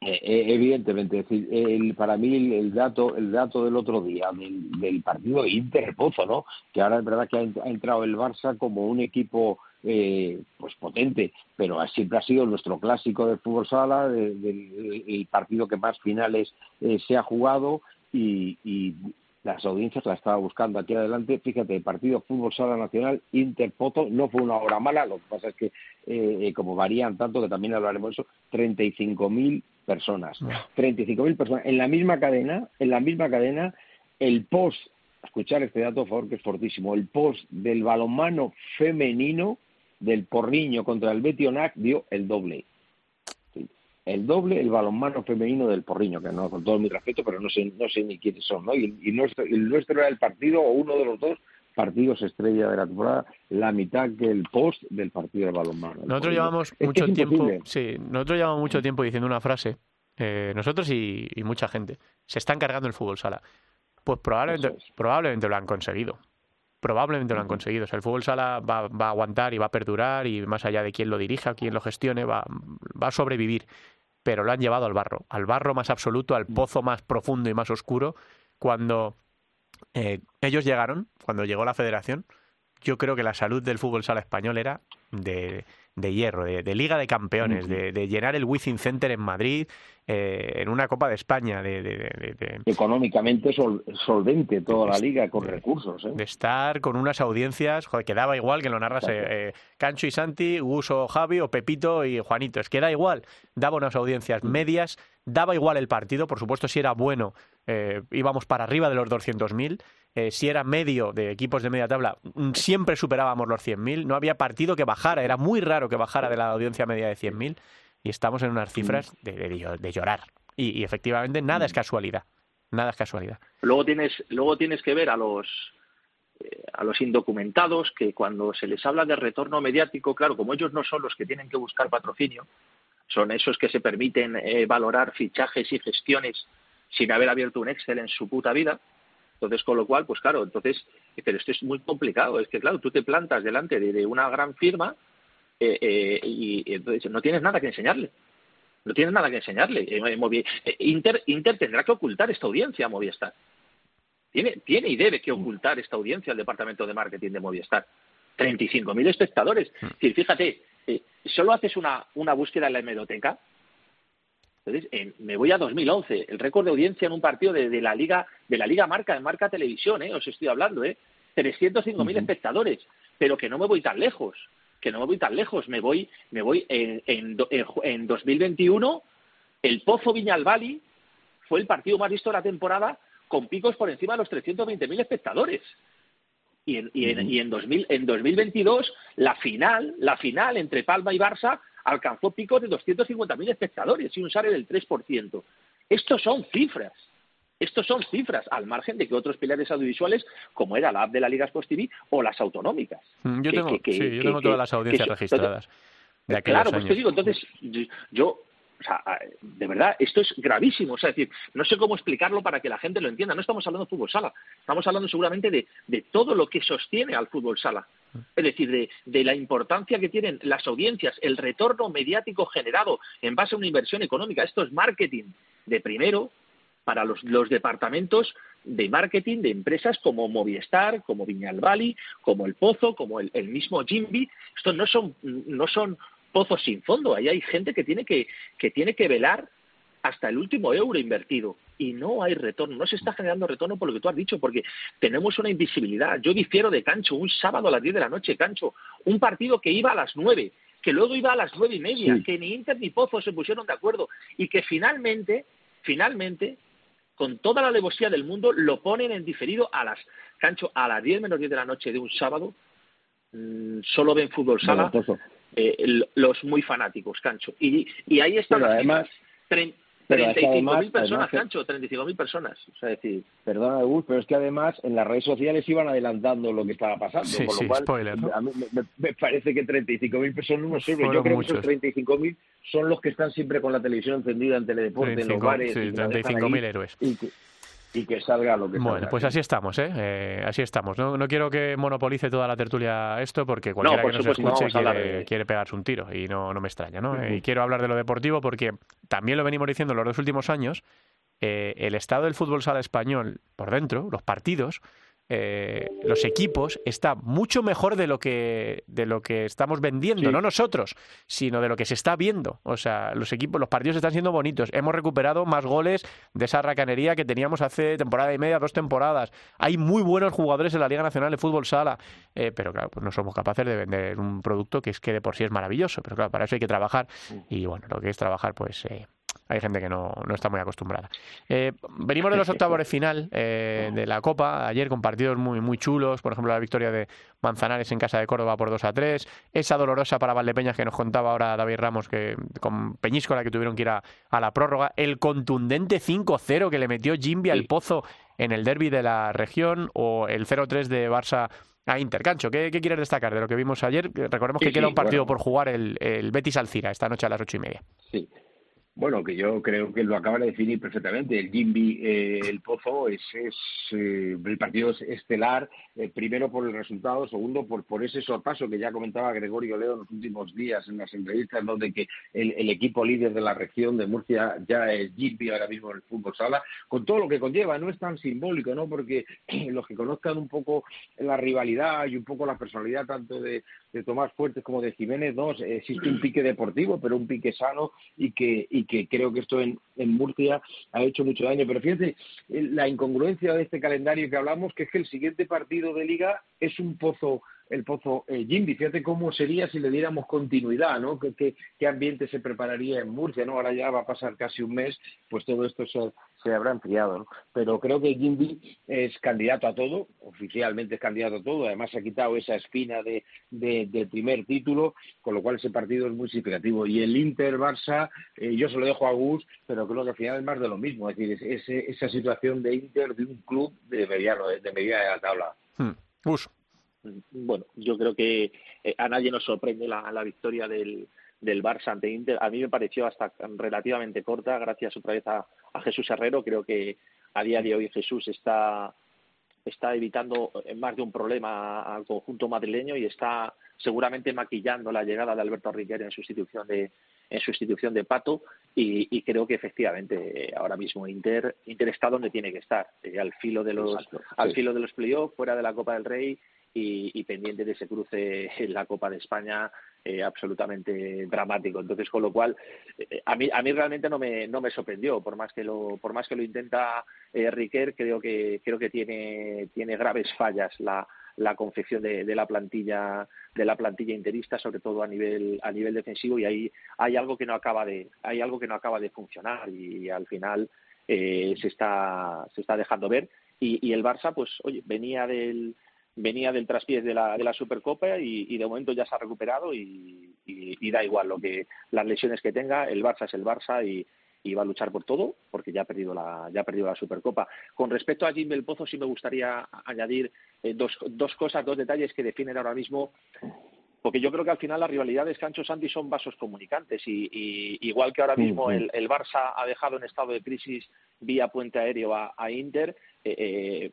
Eh, eh, evidentemente, el, para mí el, dato el dato del otro día del, partido Inter-Pozo, ¿no? que ahora es verdad que ha, entrado el Barça como un equipo pues potente, pero siempre ha sido nuestro clásico del fútbol sala, el partido que más finales se ha jugado y, y las audiencias la estaba buscando aquí adelante. Fíjate, partido Fútbol Sala Nacional, Interpoto, no fue una hora mala, lo que pasa es que eh, eh, como varían tanto, que también hablaremos de eso, 35.000 personas. 35.000 personas. En la misma cadena, en la misma cadena, el post, escuchar este dato, por favor, que es fortísimo, el post del balonmano femenino del Porriño contra el Betionac dio el doble el doble el balonmano femenino del Porriño, que no con todo mi respeto, pero no sé, no sé ni quiénes son, ¿no? Y, nuestro, el nuestro era el partido, o uno de los dos partidos estrella de la temporada, la mitad que el post del partido del balonmano. Nosotros llevamos mucho tiempo, sí, nosotros llevamos mucho tiempo diciendo una frase, eh, nosotros y, mucha gente, se están cargando el fútbol sala. Pues probablemente, probablemente lo han conseguido. Probablemente lo han conseguido. O sea, el fútbol sala va, va, a aguantar y va a perdurar y más allá de quién lo dirija, quién lo gestione, va, va a sobrevivir pero lo han llevado al barro, al barro más absoluto, al mm. pozo más profundo y más oscuro, cuando eh, ellos llegaron, cuando llegó la federación, yo creo que la salud del fútbol sala español era de, de hierro, de, Liga de Campeones, de, llenar el Wizzing Center en Madrid, eh, en una Copa de España. De, Económicamente solvente toda la liga con recursos. ¿eh? De estar con unas audiencias, joder, que daba igual que lo narrase eh, Cancho y Santi, Guso Javi o Pepito y Juanito. Es que da igual, daba unas audiencias medias, daba igual el partido, por supuesto si era bueno íbamos para arriba de los 200.000 eh, si era medio de equipos de media tabla, mm, siempre superábamos los 100.000. No había partido que bajara, era muy raro que bajara de la audiencia media de 100.000 y estamos en unas cifras de, de, llorar. Y, efectivamente nada es casualidad. Nada es casualidad. Luego tienes, luego tienes que ver a los, eh, a los indocumentados que cuando se les habla de retorno mediático, claro, como ellos no son los que tienen que buscar patrocinio, son esos que se permiten eh, valorar fichajes y gestiones sin haber abierto un Excel en su puta vida, entonces, con lo cual, pues claro, entonces, pero esto es muy complicado. Es que, claro, tú te plantas delante de, una gran firma eh, eh, y, entonces no tienes nada que enseñarle. No tienes nada que enseñarle. Inter, Inter tendrá que ocultar esta audiencia a Movistar. Tiene, tiene y debe que ocultar esta audiencia al departamento de marketing de Movistar. 35.000 espectadores. Mm. Es decir, fíjate, solo haces una, una búsqueda en la hemeroteca entonces, me voy a 2011, el récord de audiencia en un partido de, la liga de la liga Marca, de Marca Televisión, ¿eh? os estoy hablando, ¿eh? 305.000 espectadores, pero que no me voy tan lejos, que no me voy tan lejos, me voy, me voy en, en, en 2021, el Pozo Viñalbali fue el partido más visto de la temporada con picos por encima de los 320.000 espectadores. Y en, y, en, y en, 2000, en 2022, la final, la final entre Palma y Barça alcanzó picos de 250.000 espectadores y un sale del 3%. Estos son cifras. Estos son cifras, al margen de que otros pilares audiovisuales, como era la app de la Liga Sports TV o las autonómicas. Yo tengo, sí, yo tengo todas las audiencias registradas. claro, pues te digo, entonces, yo, o sea, de verdad, esto es gravísimo. O sea, decir, no sé cómo explicarlo para que la gente lo entienda. No estamos hablando de fútbol sala, estamos hablando seguramente de, de todo lo que sostiene al fútbol sala. Es decir, de, la importancia que tienen las audiencias, el retorno mediático generado en base a una inversión económica. Esto es marketing de primero para los, departamentos de marketing de empresas como Movistar, como Viñalbali, como El Pozo, como el, mismo Jimby. Estos no son, no son pozos sin fondo. Ahí hay gente que tiene que, que tiene que velar hasta el último euro invertido y no hay retorno, no se está generando retorno por lo que tú has dicho, porque tenemos una invisibilidad. Yo difiero de Cancho, un sábado a las 10 de la noche, Cancho, un partido que iba a las 9, que luego iba a las nueve y media, que ni Inter ni Pozo se pusieron de acuerdo y que finalmente, finalmente, con toda la alevosía del mundo, lo ponen en diferido a las, Cancho, a las 10 menos 10 de la noche de un sábado, mm, solo ven fútbol sala. Eh, los muy fanáticos, Cancho. Y, y ahí están las además, 35.000 personas, Cancho, 35.000 personas. O sea, decir... Perdona, Gus, pero es que además en las redes sociales iban adelantando lo que estaba pasando. Sí, lo cual, spoiler, a mí me, parece que 35.000 personas no sirven. Yo creo que esos 35.000 son los que están siempre con la televisión encendida en Teledeporte, en los bares. Sí, 35.000 héroes y que salga lo que Bueno, pues así estamos, ¿eh? ¿eh? así estamos. No, no, quiero que monopolice toda la tertulia esto, porque cualquiera que nos escuche quiere, pegarse un tiro, y no, no me extraña, ¿no? Y quiero hablar de lo deportivo porque también lo venimos diciendo los dos últimos años, eh, el estado del fútbol sala español por dentro, los partidos, eh, los equipos está mucho mejor de lo que de lo que estamos vendiendo, no nosotros, sino de lo que se está viendo. O sea, los equipos, los partidos están siendo bonitos. Hemos recuperado más goles de esa racanería que teníamos hace temporada y media, dos temporadas. Hay muy buenos jugadores en la Liga Nacional de Fútbol Sala, eh, pero claro, pues no somos capaces de vender un producto que es que de por sí es maravilloso. Pero claro, para eso hay que trabajar y bueno, lo que es trabajar, pues eh, hay gente que no, no está muy acostumbrada. Eh, venimos de los octavos de final eh, de la Copa, ayer con partidos muy, muy chulos, por ejemplo la victoria de Manzanares en casa de Córdoba por 2 a 3, esa dolorosa para Valdepeñas que nos contaba ahora David Ramos que con Peñíscola que tuvieron que ir a, la prórroga, el contundente 5-0 que le metió Jimby al Pozo en el derby de la región o el 0-3 de Barça a Intercancho. ¿Qué, ¿Qué, quieres destacar de lo que vimos ayer? Recordemos que queda un partido por jugar el, el Betis Alcira esta noche a las ocho y media. Sí, Bueno, que yo creo que lo acaba de definir perfectamente. El Jimby, eh, el Pozo, es, es eh, el partido estelar, eh, primero por el resultado, segundo por, por ese sorpaso que ya comentaba Gregorio Leo en los últimos días en las entrevistas, donde que el, equipo líder de la región de Murcia ya es Jimby ahora mismo en el fútbol sala, con todo lo que conlleva. No es tan simbólico, ¿no? Porque los que conozcan un poco la rivalidad y un poco la personalidad tanto de, de Tomás Fuertes como de Jiménez, no, existe un pique deportivo, pero un pique sano y que que creo que esto en, Murcia ha hecho mucho daño. Pero fíjate, la incongruencia de este calendario que hablamos, que es que el siguiente partido de liga es un pozo el pozo eh. Fíjate cómo sería si le diéramos continuidad, ¿no? ¿Qué, ¿Qué, ambiente se prepararía en Murcia, ¿no? Ahora ya va a pasar casi un mes, pues todo esto se, se habrá enfriado, ¿no? Pero creo que Jimby es candidato a todo, oficialmente es candidato a todo, además ha quitado esa espina de, de, primer título, con lo cual ese partido es muy significativo. Y el Inter-Barça, eh, yo se lo dejo a Gus, pero creo que al final es más de lo mismo, es decir, es, esa situación de Inter de un club de mediano, de medida de la tabla. Hmm. Gus. Bueno, yo creo que eh, a nadie nos sorprende la, la victoria del, del Barça ante Inter. A mí me pareció hasta relativamente corta, gracias otra vez a, Jesús Herrero. Creo que a día de hoy Jesús está, está evitando más de un problema al conjunto madrileño y está seguramente maquillando la llegada de Alberto Riquer en sustitución de en sustitución de Pato y, creo que efectivamente ahora mismo Inter Inter está donde tiene que estar eh, al filo de los al filo de los playoffs fuera de la Copa del Rey y, pendiente de ese cruce en la Copa de España eh, absolutamente dramático. Entonces, con lo cual, eh, a mí a mí realmente no me no me sorprendió, por más que lo por más que lo intenta eh, Riquer, creo que creo que tiene tiene graves fallas la la confección de, la plantilla de la plantilla interista sobre todo a nivel a nivel defensivo. Y ahí hay algo que no acaba de hay algo que no acaba de funcionar y, al final se está se está dejando ver. Y el Barça pues oye venía del venía del traspiés de la, de la Supercopa y, de momento ya se ha recuperado y, da igual lo que las lesiones que tenga, el Barça es el Barça y, va a luchar por todo porque ya ha perdido la, ya ha perdido la Supercopa. Con respecto a Jim del Pozo sí me gustaría añadir eh, dos, dos cosas, dos detalles que definen ahora mismo porque yo creo que al final las rivalidades Cancho Santi son vasos comunicantes y, igual que ahora mismo el, Barça ha dejado en estado de crisis vía puente aéreo a, Inter, eh, eh,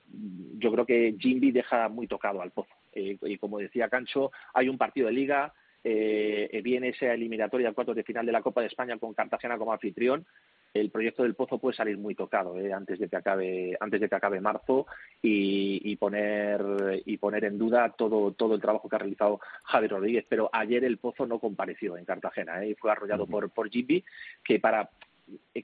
yo creo que Jimby deja muy tocado al pozo. Eh, y como decía Cancho, hay un partido de liga, viene esa eliminatoria al cuarto de final de la Copa de España con Cartagena como anfitrión el proyecto del Pozo puede salir muy tocado ¿eh? antes de que acabe antes de que acabe marzo y, poner y poner en duda todo todo el trabajo que ha realizado Javier Rodríguez pero ayer el Pozo no compareció en Cartagena ¿eh? y fue arrollado por por Jimmy que para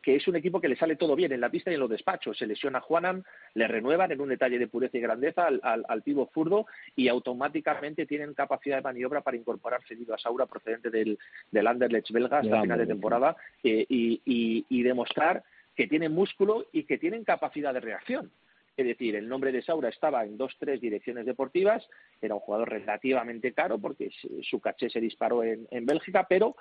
que es un equipo que le sale todo bien en la pista y en los despachos. Se lesiona a Juanan, le renuevan en un detalle de pureza y grandeza al, al, pivo zurdo y automáticamente tienen capacidad de maniobra para incorporar seguido a Saura procedente del, del Anderlecht belga hasta final de temporada eh, y, y, demostrar que tienen músculo y que tienen capacidad de reacción. Es decir, el nombre de Saura estaba en dos, tres direcciones deportivas, era un jugador relativamente caro porque su caché se disparó en, en Bélgica, pero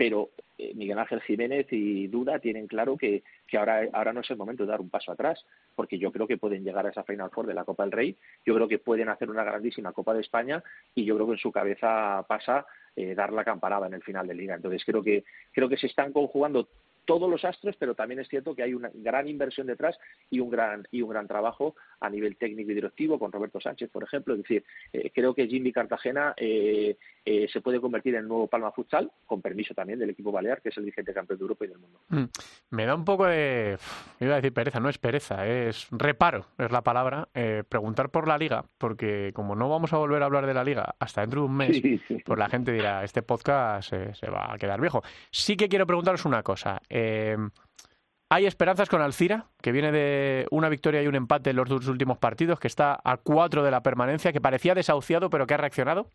pero eh, Miguel Ángel Jiménez y Duda tienen claro que, que, ahora, ahora no es el momento de dar un paso atrás, porque yo creo que pueden llegar a esa Final Four de la Copa del Rey, yo creo que pueden hacer una grandísima Copa de España y yo creo que en su cabeza pasa eh, dar la campanada en el final de liga. Entonces creo que creo que se están conjugando todos los astros, pero también es cierto que hay una gran inversión detrás y un gran y un gran trabajo a nivel técnico y directivo con Roberto Sánchez, por ejemplo. Es decir, eh, creo que Jimmy Cartagena eh, eh, se puede convertir en nuevo Palma Futsal, con permiso también del equipo balear, que es el vigente campeón de Europa y del mundo. Mm. Me da un poco de, iba a decir pereza, no es pereza, es reparo, es la palabra, preguntar por la liga, porque como no vamos a volver a hablar de la liga hasta dentro de un mes, pues la gente dirá, este podcast se va a quedar viejo. Sí que quiero preguntaros una cosa. Eh, hay esperanzas con Alcira, que viene de una victoria y un empate en los dos últimos partidos, que está a cuatro de la permanencia, que parecía desahuciado, pero que ha reaccionado.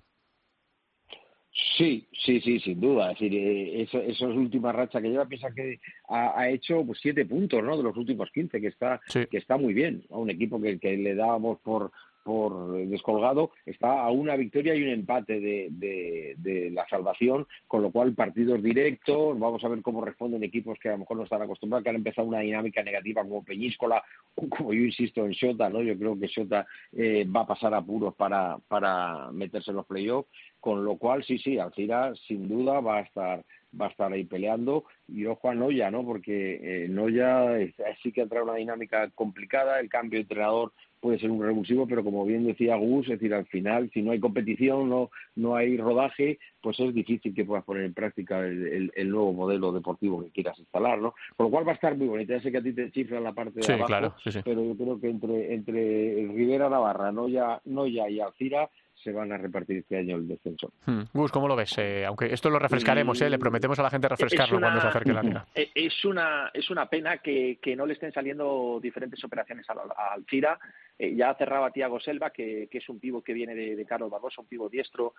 Sí, sí, sí, sin duda. Es decir, eh, eso, esas últimas rachas que lleva, piensa que ha, hecho pues, siete puntos ¿no? de los últimos quince, que está, que está muy bien. A un equipo que, que le dábamos por, por descolgado, está a una victoria y un empate de, de, la salvación, con lo cual partidos directos, vamos a ver cómo responden equipos que a lo mejor no están acostumbrados, que han empezado una dinámica negativa como Peñíscola, como yo insisto en Shota, ¿no? Yo creo que Shota eh, va a pasar apuros para, para meterse en los playoffs, con lo cual sí, sí, Alcira sin duda va a estar va a estar ahí peleando y ojo a Noya, ¿no? Porque eh, Noya sí que entra en una dinámica complicada, el cambio de entrenador puede ser un revulsivo, pero como bien decía Gus, es decir, al final, si no hay competición, no, no hay rodaje, pues es difícil que puedas poner en práctica el, nuevo modelo deportivo que quieras instalar, ¿no? Por lo cual va a estar muy bonito. Ya sé que a ti te chifra la parte de abajo, pero yo creo que entre, entre Rivera Navarra, Noya, Noya y Alcira se van a repartir este año el descenso. Hmm. Gus, ¿cómo lo ves? Eh, aunque esto lo refrescaremos, ¿eh? le prometemos a la gente refrescarlo cuando se acerque la liga. Eh, es una, es una pena que, que no le estén saliendo diferentes operaciones al Alcira. Eh, ya cerraba Tiago Selva, que, que, es un pivo que viene de, de Carlos Barbosa, un pivo diestro,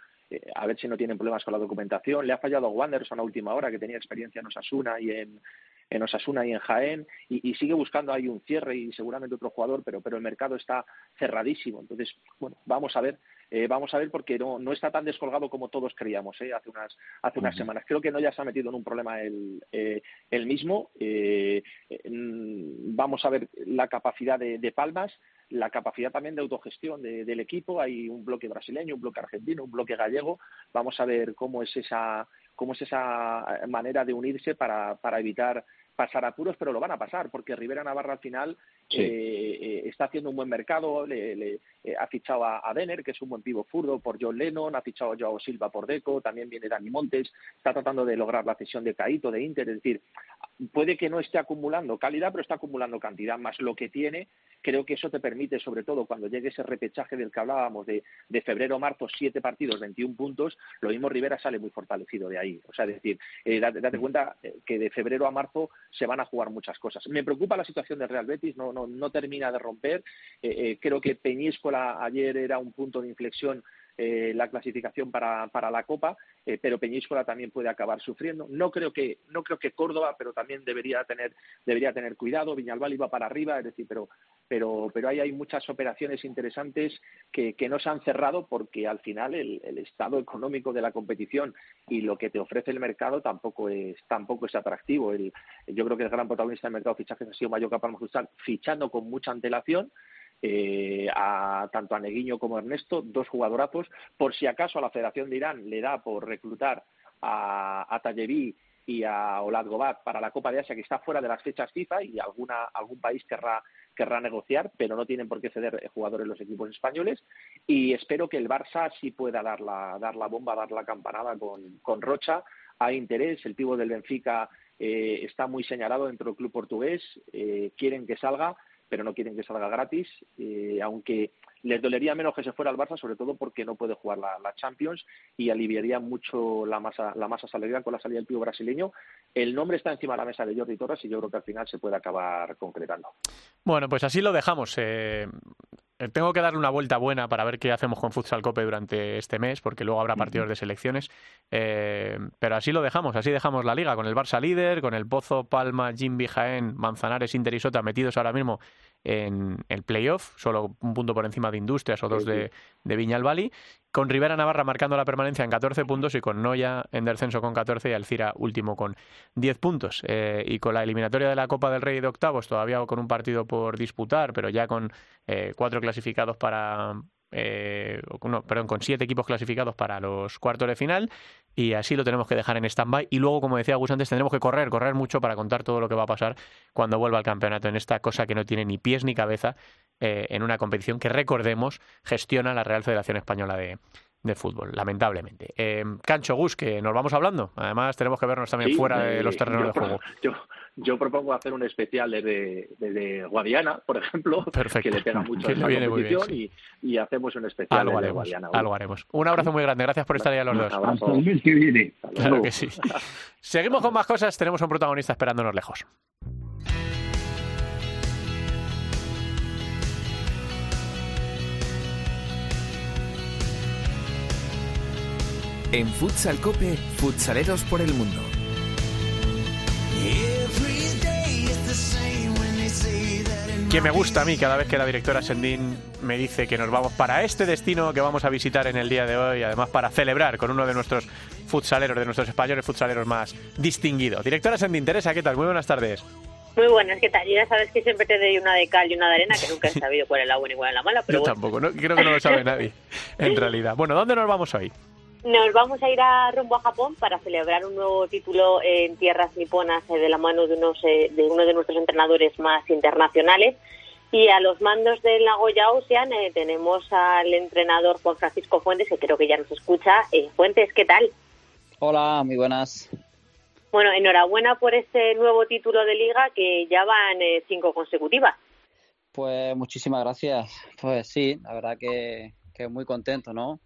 a ver si no tienen problemas con la documentación. Le ha fallado a Wanderson a última hora, que tenía experiencia en Osasuna y en, en Osasuna y en Jaén y, sigue buscando ahí un cierre y seguramente otro jugador, pero, pero el mercado está cerradísimo. Entonces, bueno, vamos a ver eh, vamos a ver porque no, no está tan descolgado como todos creíamos eh, hace unas, hace unas semanas. Creo que no ya se ha metido en un problema el, eh, mismo. vamos a ver la capacidad de, Palmas, la capacidad también de autogestión del equipo. Hay un bloque brasileño, un bloque argentino, un bloque gallego. Vamos a ver cómo es esa cómo es esa manera de unirse para, para evitar pasar apuros, pero lo van a pasar, porque Rivera Navarra al final eh, eh, está haciendo un buen mercado, le, eh, ha fichado a, a, Denner, que es un buen pivo furdo, por John Lennon, ha fichado a Joao Silva por Deco, también viene Dani Montes, está tratando de lograr la cesión de Caito, de Inter, es decir, puede que no esté acumulando calidad, pero está acumulando cantidad, más lo que tiene, creo que eso te permite, sobre todo cuando llegue ese repechaje del que hablábamos de, de febrero marzo, siete partidos, 21 puntos, lo mismo Rivera sale muy fortalecido de ahí, o sea, es decir, date, cuenta que de febrero a marzo se van a jugar muchas cosas. Me preocupa la situación del Real Betis, no, no, no termina de romper. Eh, eh, creo que Peñíscola ayer era un punto de inflexión eh, la clasificación para, para la Copa, pero Peñíscola también puede acabar sufriendo. No creo que no creo que Córdoba, pero también debería tener debería tener cuidado. Viñalbal iba para arriba, es decir, pero pero pero ahí hay muchas operaciones interesantes que, que no se han cerrado porque al final el, el, estado económico de la competición y lo que te ofrece el mercado tampoco es tampoco es atractivo. El, yo creo que el gran protagonista del mercado de fichajes ha sido Mallorca Palma fichando con mucha antelación eh, a tanto a Neguiño como a Ernesto, dos jugadorazos. Por si acaso a la Federación de Irán le da por reclutar a, a y a Oladgobat para la Copa de Asia, que está fuera de las fechas FIFA y alguna, algún país querrá, negociar, pero no tienen por qué ceder jugadores los equipos españoles. Y espero que el Barça sí pueda dar la, dar la bomba, dar la campanada con, con Rocha. Hay interés, el pivo del Benfica eh, está muy señalado dentro del club portugués, eh, quieren que salga pero no quieren que salga gratis, eh, aunque les dolería menos que se fuera al Barça, sobre todo porque no puede jugar la, Champions y aliviaría mucho la masa, la masa salarial con la salida del pío brasileño. El nombre está encima de la mesa de Jordi Torres y yo creo que al final se puede acabar concretando. Bueno, pues así lo dejamos. Eh, tengo que darle una vuelta buena para ver qué hacemos con Futsal Cope durante este mes, porque luego habrá partidos de selecciones. Eh, pero así lo dejamos, así dejamos la liga, con el Barça líder, con el Pozo, Palma, Jimby, Jaén, Manzanares, Inter y Sota metidos ahora mismo en el playoff, solo un punto por encima de Industrias o dos de, de Viñalbali, con Rivera Navarra marcando la permanencia en 14 puntos y con Noya en descenso con 14 y Alcira último con 10 puntos. Eh, y con la eliminatoria de la Copa del Rey de octavos, todavía con un partido por disputar, pero ya con eh, cuatro clasificados para, eh, perdón, con siete equipos clasificados para los cuartos de final y así lo tenemos que dejar en stand-by y luego, como decía Gus antes, tendremos que correr, correr mucho para contar todo lo que va a pasar cuando vuelva al campeonato en esta cosa que no tiene ni pies ni cabeza eh, en una competición que, recordemos, gestiona la Real Federación Española de, de fútbol, lamentablemente. Eh, Cancho Gus, que nos vamos hablando. Además, tenemos que vernos también fuera de los terrenos de juego. Yo, yo, propongo hacer un especial desde, desde Guadiana, por ejemplo, que le pega mucho a la competición, y, y, hacemos un especial algo desde Guadiana. Algo haremos. Un abrazo muy grande. Gracias por estar ahí a los dos. Hasta el mes que viene. Claro que sí. Seguimos con más cosas. Tenemos un protagonista esperándonos lejos. En Futsal Cope, futsaleros por el mundo. Que me gusta a mí cada vez que la directora Sendín me dice que nos vamos para este destino que vamos a visitar en el día de hoy, además para celebrar con uno de nuestros futsaleros, de nuestros españoles futsaleros más distinguidos. Directora Sendín, Teresa, ¿qué tal? Muy buenas tardes. Muy buenas, ¿qué tal? Ya sabes que siempre te doy una de cal y una de arena, que nunca he sabido cuál es la buena y cuál es la mala. Pero Yo tampoco, creo que no lo sabe nadie, en realidad. Bueno, ¿dónde nos vamos hoy? Nos vamos a ir a rumbo a Japón para celebrar un nuevo título en tierras niponas eh, de la mano de, unos, eh, de uno de nuestros entrenadores más internacionales. Y a los mandos del Nagoya Ocean eh, tenemos al entrenador Juan Francisco Fuentes, que creo que ya nos escucha. Fuentes, ¿qué tal? Hola, muy buenas. Bueno, enhorabuena por este nuevo título de liga que ya van cinco consecutivas. Pues muchísimas gracias. Pues sí, la verdad que, que muy contento, ¿no?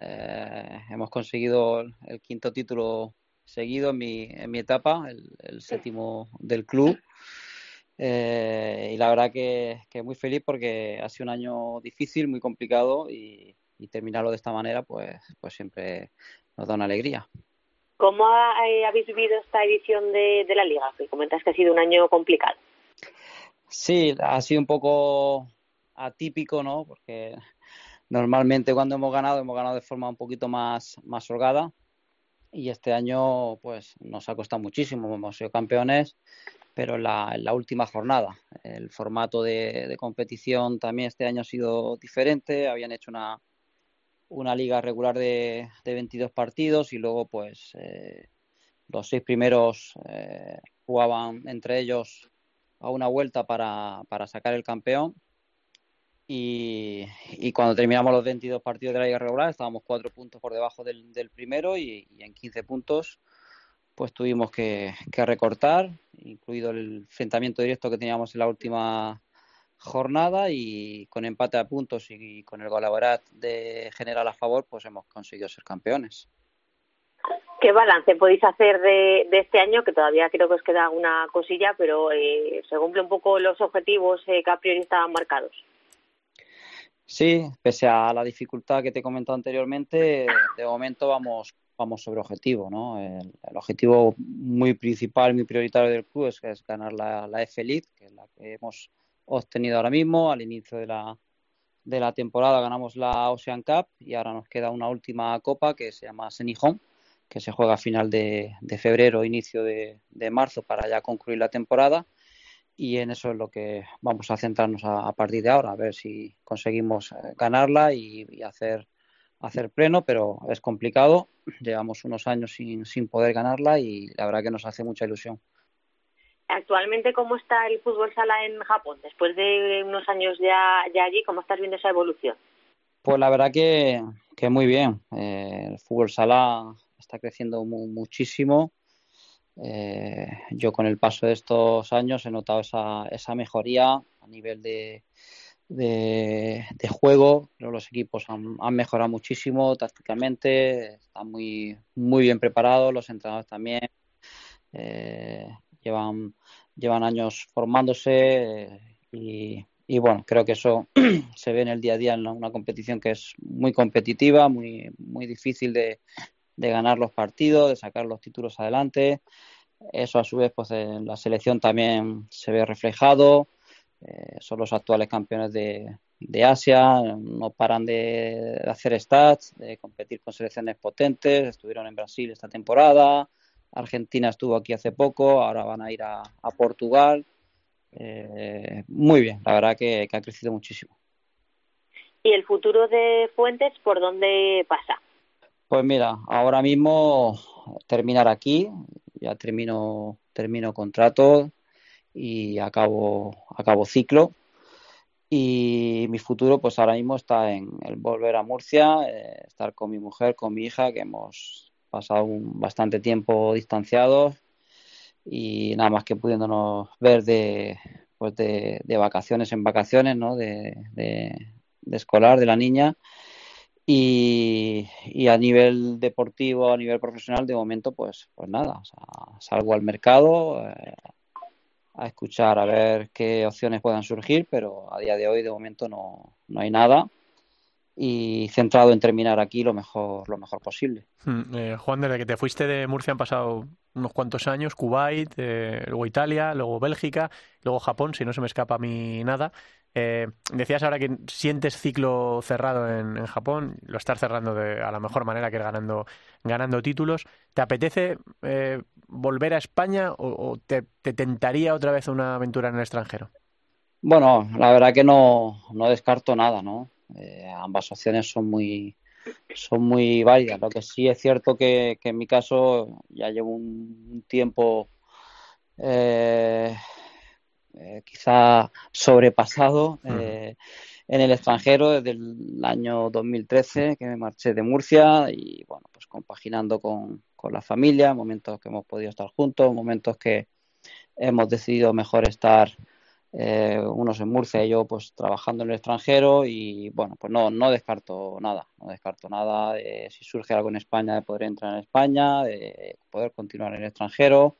Eh, hemos conseguido el, quinto título seguido en mi, en mi etapa, el, séptimo del club. Eh, y la verdad que, que, muy feliz porque ha sido un año difícil, muy complicado y, terminarlo de esta manera pues, pues siempre nos da una alegría. ¿Cómo eh, habéis vivido esta edición de, de la liga? Que comentas que ha sido un año complicado. Sí, ha sido un poco atípico, ¿no? Porque Normalmente cuando hemos ganado, hemos ganado de forma un poquito más, más holgada. Y este año pues nos ha costado muchísimo, hemos sido campeones, pero en la, la última jornada. El formato de, competición también este año ha sido diferente, habían hecho una, una liga regular de, de 22 partidos y luego pues eh, los seis primeros eh, jugaban entre ellos a una vuelta para, para sacar el campeón y, cuando terminamos los 22 partidos de la liga regular estábamos cuatro puntos por debajo del, primero y, en 15 puntos pues tuvimos que, recortar, incluido el enfrentamiento directo que teníamos en la última jornada y con empate a puntos y, con el golaborat de general a favor pues hemos conseguido ser campeones. ¿Qué balance podéis hacer de, este año? Que todavía creo que os queda alguna cosilla, pero eh, se cumple un poco los objetivos eh, que a priori estaban marcados. Sí, pese a la dificultad que te he comentado anteriormente, de momento vamos, vamos sobre objetivo, ¿no? El, objetivo muy principal, muy prioritario del club es, ganar la, la F Elite, que es la que hemos obtenido ahora mismo. Al inicio de la, de la temporada ganamos la Ocean Cup y ahora nos queda una última copa que se llama Senihon, que se juega a final de, de febrero, inicio de, de marzo para ya concluir la temporada y en eso es lo que vamos a centrarnos a, partir de ahora, a ver si conseguimos eh, ganarla y, hacer, hacer pleno, pero es complicado. Llevamos unos años sin, sin poder ganarla y la verdad que nos hace mucha ilusión. Actualmente, ¿cómo está el fútbol sala en Japón? Después de unos años ya, ya allí, ¿cómo estás viendo esa evolución? Pues la verdad que, que muy bien. Eh, el fútbol sala está creciendo muchísimo eh, yo con el paso de estos años he notado esa, esa mejoría a nivel de, de, juego. los equipos han, mejorado muchísimo tácticamente, están muy, muy bien preparados, los entrenadores también. Eh, llevan, llevan años formándose y, y, bueno, creo que eso se ve en el día a día en una competición que es muy competitiva, muy, muy difícil de, de ganar los partidos, de sacar los títulos adelante. Eso a su vez pues en la selección también se ve reflejado. Eh, son los actuales campeones de, de, Asia, no paran de hacer stats, de competir con selecciones potentes. Estuvieron en Brasil esta temporada, Argentina estuvo aquí hace poco, ahora van a ir a, Portugal. Eh, muy bien, la verdad que ha crecido muchísimo. ¿Y el futuro de Fuentes por dónde pasa? Pues mira, ahora mismo terminar aquí, ya termino, termino contrato y acabo, acabo ciclo. Y mi futuro, pues ahora mismo está en el volver a Murcia, eh, estar con mi mujer, con mi hija, que hemos pasado un, bastante tiempo distanciados y nada más que pudiéndonos ver de, pues de, de vacaciones en vacaciones, ¿no? De, de, de escolar de la niña y, a nivel deportivo, a nivel profesional, de momento, pues, pues nada, salgo al mercado eh, a escuchar, a ver qué opciones puedan surgir, pero a día de hoy, de momento, no, no hay nada y centrado en terminar aquí lo mejor, lo mejor posible. Hmm, eh, Juan, desde que te fuiste de Murcia han pasado unos cuantos años, Kuwait, eh, luego Italia, luego Bélgica, luego Japón, si no se me escapa a mí nada. Eh, decías ahora que sientes ciclo cerrado en, Japón, lo estás cerrando de, a la mejor manera que ganando, ganando títulos. ¿Te apetece eh, volver a España o, te, tentaría otra vez una aventura en el extranjero? Bueno, la verdad que no, no descarto nada, ¿no? Eh, ambas opciones son muy, son muy válidas. Lo que sí es cierto que, en mi caso ya llevo un tiempo eh, eh, quizá sobrepasado eh, en el extranjero desde el año 2013 que me marché de Murcia y bueno, pues compaginando con, con la familia, momentos que hemos podido estar juntos, momentos que hemos decidido mejor estar eh, unos en Murcia y yo pues trabajando en el extranjero y bueno, pues no, no descarto nada, no descarto nada. si surge algo en España de poder entrar en España, de poder continuar en el extranjero,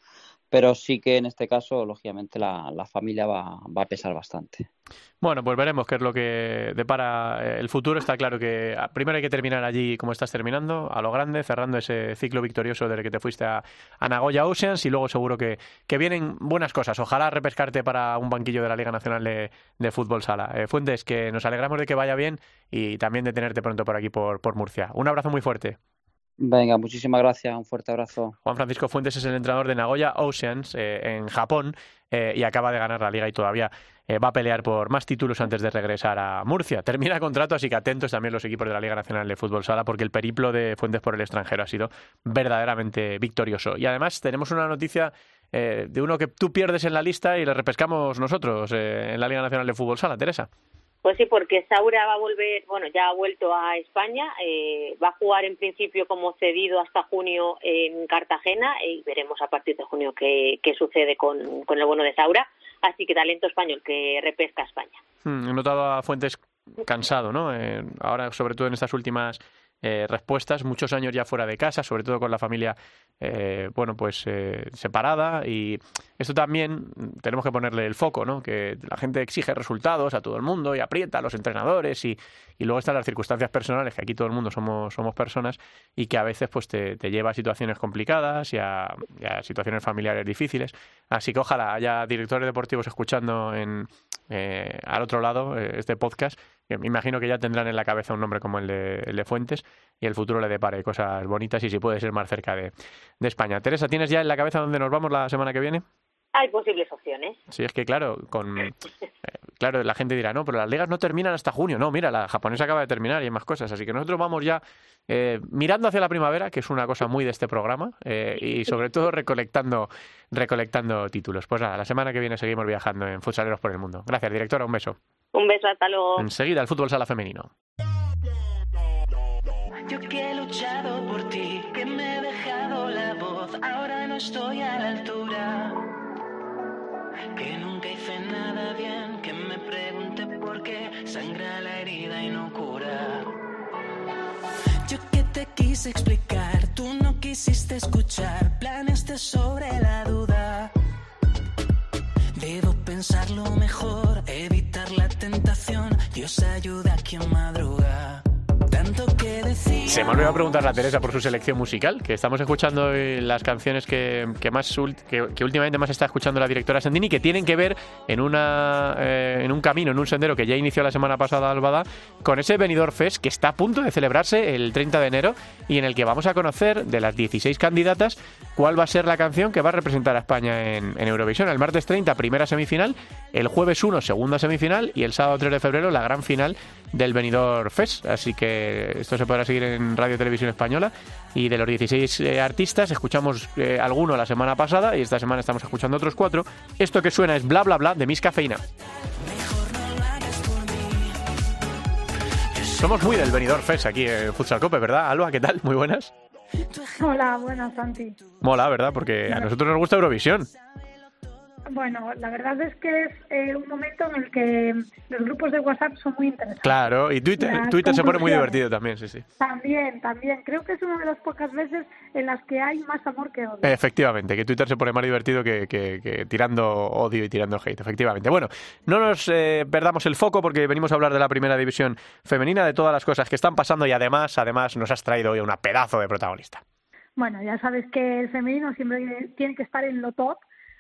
pero sí que en este caso, lógicamente, la, familia va, a pesar bastante. Bueno, pues veremos qué es lo que depara eh, el futuro. Está claro que ah, primero hay que terminar allí como estás terminando, a lo grande, cerrando ese ciclo victorioso del que te fuiste a, Nagoya Oceans y luego seguro que, que, vienen buenas cosas. Ojalá repescarte para un banquillo de la Liga Nacional de, Fútbol Sala. Eh, Fuentes, que nos alegramos de que vaya bien y también de tenerte pronto por aquí, por Murcia. Un abrazo muy fuerte. Venga, muchísimas gracias, un fuerte abrazo. Juan Francisco Fuentes es el entrenador de Nagoya Oceans eh, en Japón eh, y acaba de ganar la liga y todavía eh, va a pelear por más títulos antes de regresar a Murcia. Termina contrato, así que atentos también los equipos de la Liga Nacional de Fútbol Sala porque el periplo de Fuentes por el extranjero ha sido verdaderamente victorioso. Y además tenemos una noticia de uno que tú pierdes en la lista y le repescamos nosotros en la Liga Nacional de Fútbol Sala, Teresa. Pues sí, porque Saura va a volver, bueno, ya ha vuelto a España, eh, va a jugar en principio como cedido hasta junio en Cartagena y veremos a partir de junio qué, qué sucede con, con el bueno de Saura. Así que talento español que repesca España. Hmm, he notado a Fuentes cansado, ¿no? Eh, ahora, sobre todo en estas últimas eh, respuestas, muchos años ya fuera de casa, sobre todo con la familia, eh, bueno, pues eh, separada. Y esto también tenemos que ponerle el foco, ¿no? Que la gente exige resultados a todo el mundo y aprieta a los entrenadores y, y luego están las circunstancias personales, que aquí todo el mundo somos, somos personas y que a veces pues te, te lleva a situaciones complicadas y a, situaciones familiares difíciles. Así que ojalá haya directores deportivos escuchando en, al otro lado este podcast me imagino que ya tendrán en la cabeza un nombre como el de, el de Fuentes y el futuro le depare cosas bonitas y si puede ser más cerca de, de España. Teresa, ¿tienes ya en la cabeza dónde nos vamos la semana que viene? Hay posibles opciones. Sí, es que claro, con eh, claro, la gente dirá, no, pero las ligas no terminan hasta junio. No, mira, la japonesa acaba de terminar y hay más cosas. Así que nosotros vamos ya eh, mirando hacia la primavera, que es una cosa muy de este programa, eh, y sobre todo recolectando, recolectando títulos. Pues nada, la semana que viene seguimos viajando en Futsaleros por el Mundo. Gracias, directora, un beso. Un beso, hasta luego. Enseguida, el fútbol sala femenino. Yo que he luchado por ti, que me he dejado la voz, ahora no estoy a la altura. Que nunca hice nada bien, que me pregunte por qué sangra la herida y no cura. Yo que te quise explicar, tú no quisiste escuchar, planeaste sobre la duda. Debo pensarlo mejor, evitar la tentación. Dios ayuda a quien madruga. Se me olvidó preguntar a Teresa por su selección musical, que estamos escuchando las canciones que, más que, últimamente más está escuchando la directora Sandini, que tienen que ver en una eh, en un camino, en un sendero que ya inició la semana pasada Albada, con ese Benidorm Fest que está a punto de celebrarse el 30 de enero y en el que vamos a conocer de las 16 candidatas cuál va a ser la canción que va a representar a España en, en Eurovisión. El martes 30, primera semifinal, el jueves 1, segunda semifinal y el sábado 3 de febrero, la gran final del Benidorm Fest. Así que esto se podrá seguir en Radio Televisión Española. Y de los 16 eh, artistas, escuchamos eh, alguno la semana pasada y esta semana estamos escuchando otros cuatro. Esto que suena es Bla Bla Bla de Miss Cafeína. Somos muy del Benidorm Fest aquí en Futsal Cope, ¿verdad? Alba, ¿qué tal? Muy buenas. Hola, buenas, Santi. Mola, ¿verdad? Porque a nosotros nos gusta Eurovisión. Bueno, la verdad es que es eh, un momento en el que los grupos de WhatsApp son muy interesantes. Claro, y Twitter, Twitter se pone muy divertido también, sí, sí. También, también. Creo que es una de las pocas veces en las que hay más amor que odio. Efectivamente, que Twitter se pone más divertido que, que, tirando odio y tirando hate, efectivamente. Bueno, no nos eh, perdamos el foco porque venimos a hablar de la primera división femenina, de todas las cosas que están pasando y además, además nos has traído hoy una pedazo de protagonista. Bueno, ya sabes que el femenino siempre tiene que estar en lo top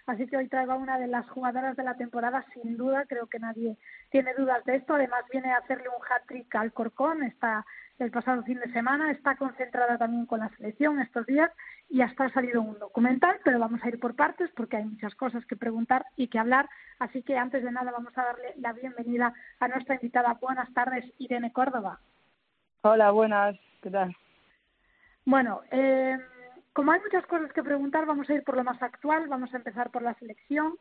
Así que hoy traigo a una de las jugadoras de la temporada, sin duda, creo que nadie tiene dudas de esto. Además, viene a hacerle un hat-trick al Corcón está el pasado fin de semana, está concentrada también con la selección estos días y hasta ha salido un documental, pero vamos a ir por partes porque hay muchas cosas que preguntar y que hablar. Así que antes de nada vamos a darle la bienvenida a nuestra invitada. Buenas tardes, Irene Córdoba. Hola, buenas. ¿Qué tal? Bueno, eh, como hay muchas cosas que preguntar, vamos a ir por lo más actual. Vamos a empezar por la selección.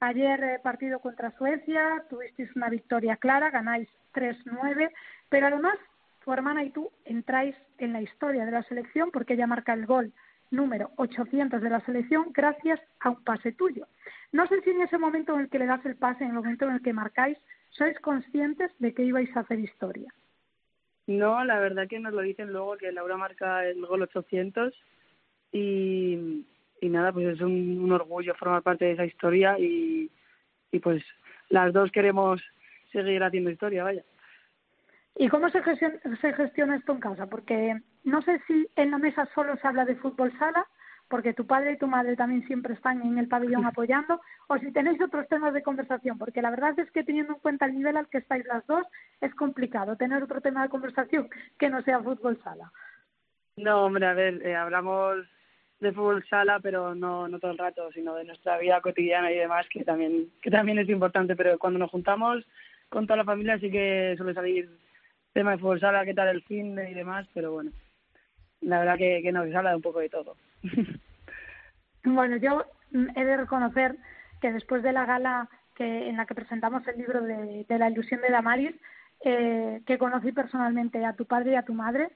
Ayer eh, partido contra Suecia, tuvisteis una victoria clara, ganáis 3-9, pero además tu hermana y tú entráis en la historia de la selección porque ella marca el gol número 800 de la selección gracias a un pase tuyo. No sé si en ese momento en el que le das el pase, en el momento en el que marcáis, sois conscientes de que ibais a hacer historia. No, la verdad que nos lo dicen luego que Laura marca el gol 800 y, y nada, pues es un, orgullo formar parte de esa historia y, y pues las dos queremos seguir haciendo historia, vaya. ¿Y cómo se gestiona, se gestiona esto en casa? Porque no sé si en la mesa solo se habla de fútbol sala, porque tu padre y tu madre también siempre están en el pabellón apoyando, o si tenéis otros temas de conversación, porque la verdad es que teniendo en cuenta el nivel al que estáis las dos, es complicado tener otro tema de conversación que no sea fútbol sala. No, hombre, a ver, eh, hablamos de fútbol sala, pero no, no todo el rato, sino de nuestra vida cotidiana y demás, que también, que también es importante, pero cuando nos juntamos con toda la familia sí que suele salir tema de fútbol sala, qué tal el fin y demás, pero bueno, la verdad que, que nos habla un poco de todo. Bueno, yo he de reconocer que después de la gala que en la que presentamos el libro de, la ilusión de Damaris, eh, que conocí personalmente a tu padre y a tu madre,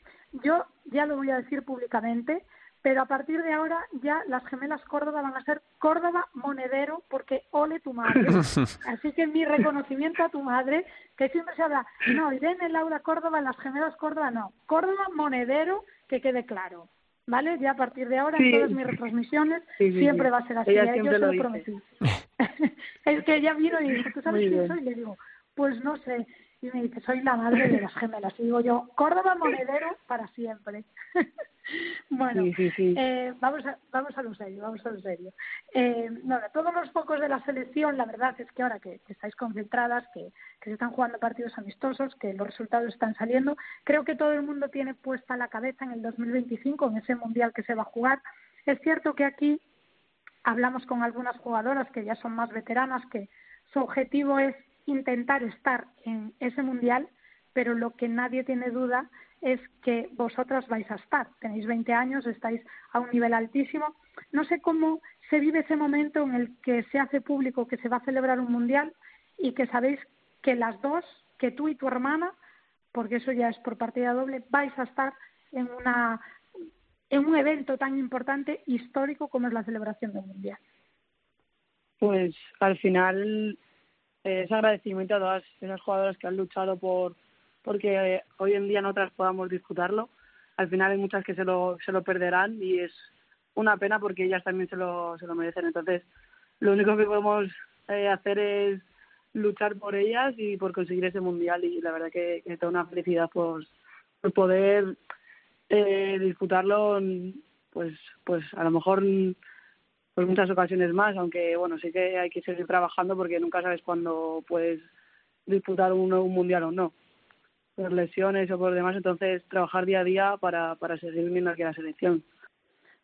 yo ya lo voy a decir públicamente, pero a partir de ahora ya las gemelas Córdoba van a ser Córdoba Monedero porque ole tu madre. Así que mi reconocimiento a tu madre, que siempre se habla, no, Irene, Laura Córdoba, las gemelas Córdoba, no, Córdoba Monedero, que quede claro. ¿Vale? Ya a partir de ahora, en todas mis retransmisiones, siempre va a ser así. ¿eh? Yo se lo, prometí. es que ella vino y dijo, ¿tú sabes quién soy? Y le digo, pues no sé y me dice, soy la madre de las gemelas. Y digo yo, Córdoba monedero para siempre. bueno, Eh, vamos, a, vamos a lo serio, vamos a lo serio. Eh, todos los focos de la selección, la verdad es que ahora que, estáis concentradas, que, que, se están jugando partidos amistosos, que los resultados están saliendo, creo que todo el mundo tiene puesta la cabeza en el 2025, en ese mundial que se va a jugar. Es cierto que aquí hablamos con algunas jugadoras que ya son más veteranas, que su objetivo es intentar estar en ese mundial, pero lo que nadie tiene duda es que vosotras vais a estar. Tenéis 20 años, estáis a un nivel altísimo. No sé cómo se vive ese momento en el que se hace público que se va a celebrar un mundial y que sabéis que las dos, que tú y tu hermana, porque eso ya es por partida doble, vais a estar en una en un evento tan importante histórico como es la celebración del mundial. Pues al final es agradecimiento a todas esas jugadoras que han luchado por porque hoy en día nosotras podamos disfrutarlo. Al final hay muchas que se lo, se lo perderán y es una pena porque ellas también se lo, se lo merecen. Entonces, lo único que podemos eh, hacer es luchar por ellas y por conseguir ese mundial y la verdad que, que una felicidad por, por poder eh, disfrutarlo pues pues a lo mejor pues muchas ocasiones más, aunque bueno, sí que hay que seguir trabajando porque nunca sabes cuándo puedes disputar un, un mundial o no, por lesiones o por demás, entonces trabajar día a día para, para seguir viendo aquí la selección.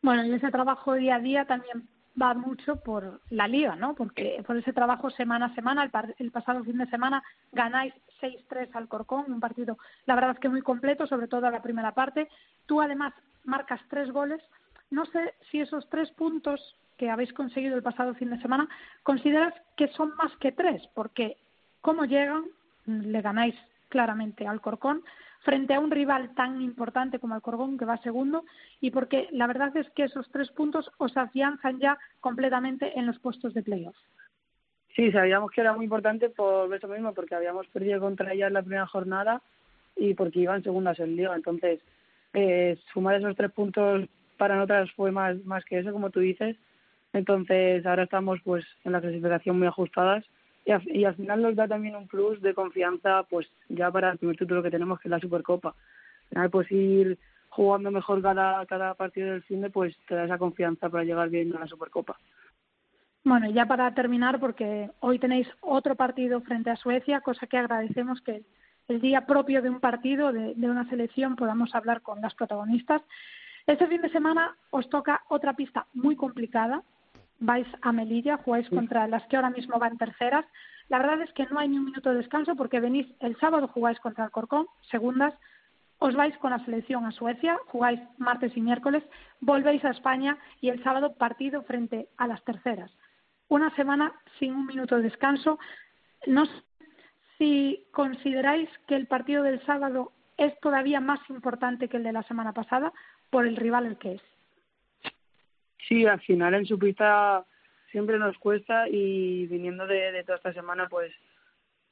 Bueno, y ese trabajo día a día también va mucho por la liga, ¿no? Porque por ese trabajo semana a semana, el, el pasado fin de semana ganáis 6-3 al Corcón, un partido, la verdad es que muy completo, sobre todo la primera parte. Tú además marcas tres goles. No sé si esos tres puntos que habéis conseguido el pasado fin de semana, consideras que son más que tres, porque cómo llegan, le ganáis claramente al Corcón frente a un rival tan importante como el Corcón que va segundo y porque la verdad es que esos tres puntos os afianzan ya completamente en los puestos de playoff. Sí, sabíamos que era muy importante por eso mismo, porque habíamos perdido contra ellas la primera jornada y porque iban segundas en liga. Entonces, eh, sumar esos tres puntos para nosotras fue más, más que eso, como tú dices, entonces ahora estamos pues en la clasificación muy ajustadas y, al final nos da también un plus de confianza pues ya para el primer título que tenemos que es la Supercopa. Al final pues ir jugando mejor cada, cada partido del fin de pues te da esa confianza para llegar bien a la Supercopa. Bueno, y ya para terminar, porque hoy tenéis otro partido frente a Suecia, cosa que agradecemos que el día propio de un partido, de, de una selección, podamos hablar con las protagonistas. Este fin de semana os toca otra pista muy complicada, vais a Melilla, jugáis contra las que ahora mismo van terceras. La verdad es que no hay ni un minuto de descanso porque venís el sábado jugáis contra el Corcón, segundas, os vais con la selección a Suecia, jugáis martes y miércoles, volvéis a España y el sábado partido frente a las terceras. Una semana sin un minuto de descanso. No sé si consideráis que el partido del sábado es todavía más importante que el de la semana pasada por el rival el que es. Sí, al final en su pista siempre nos cuesta y viniendo de, toda esta semana, pues,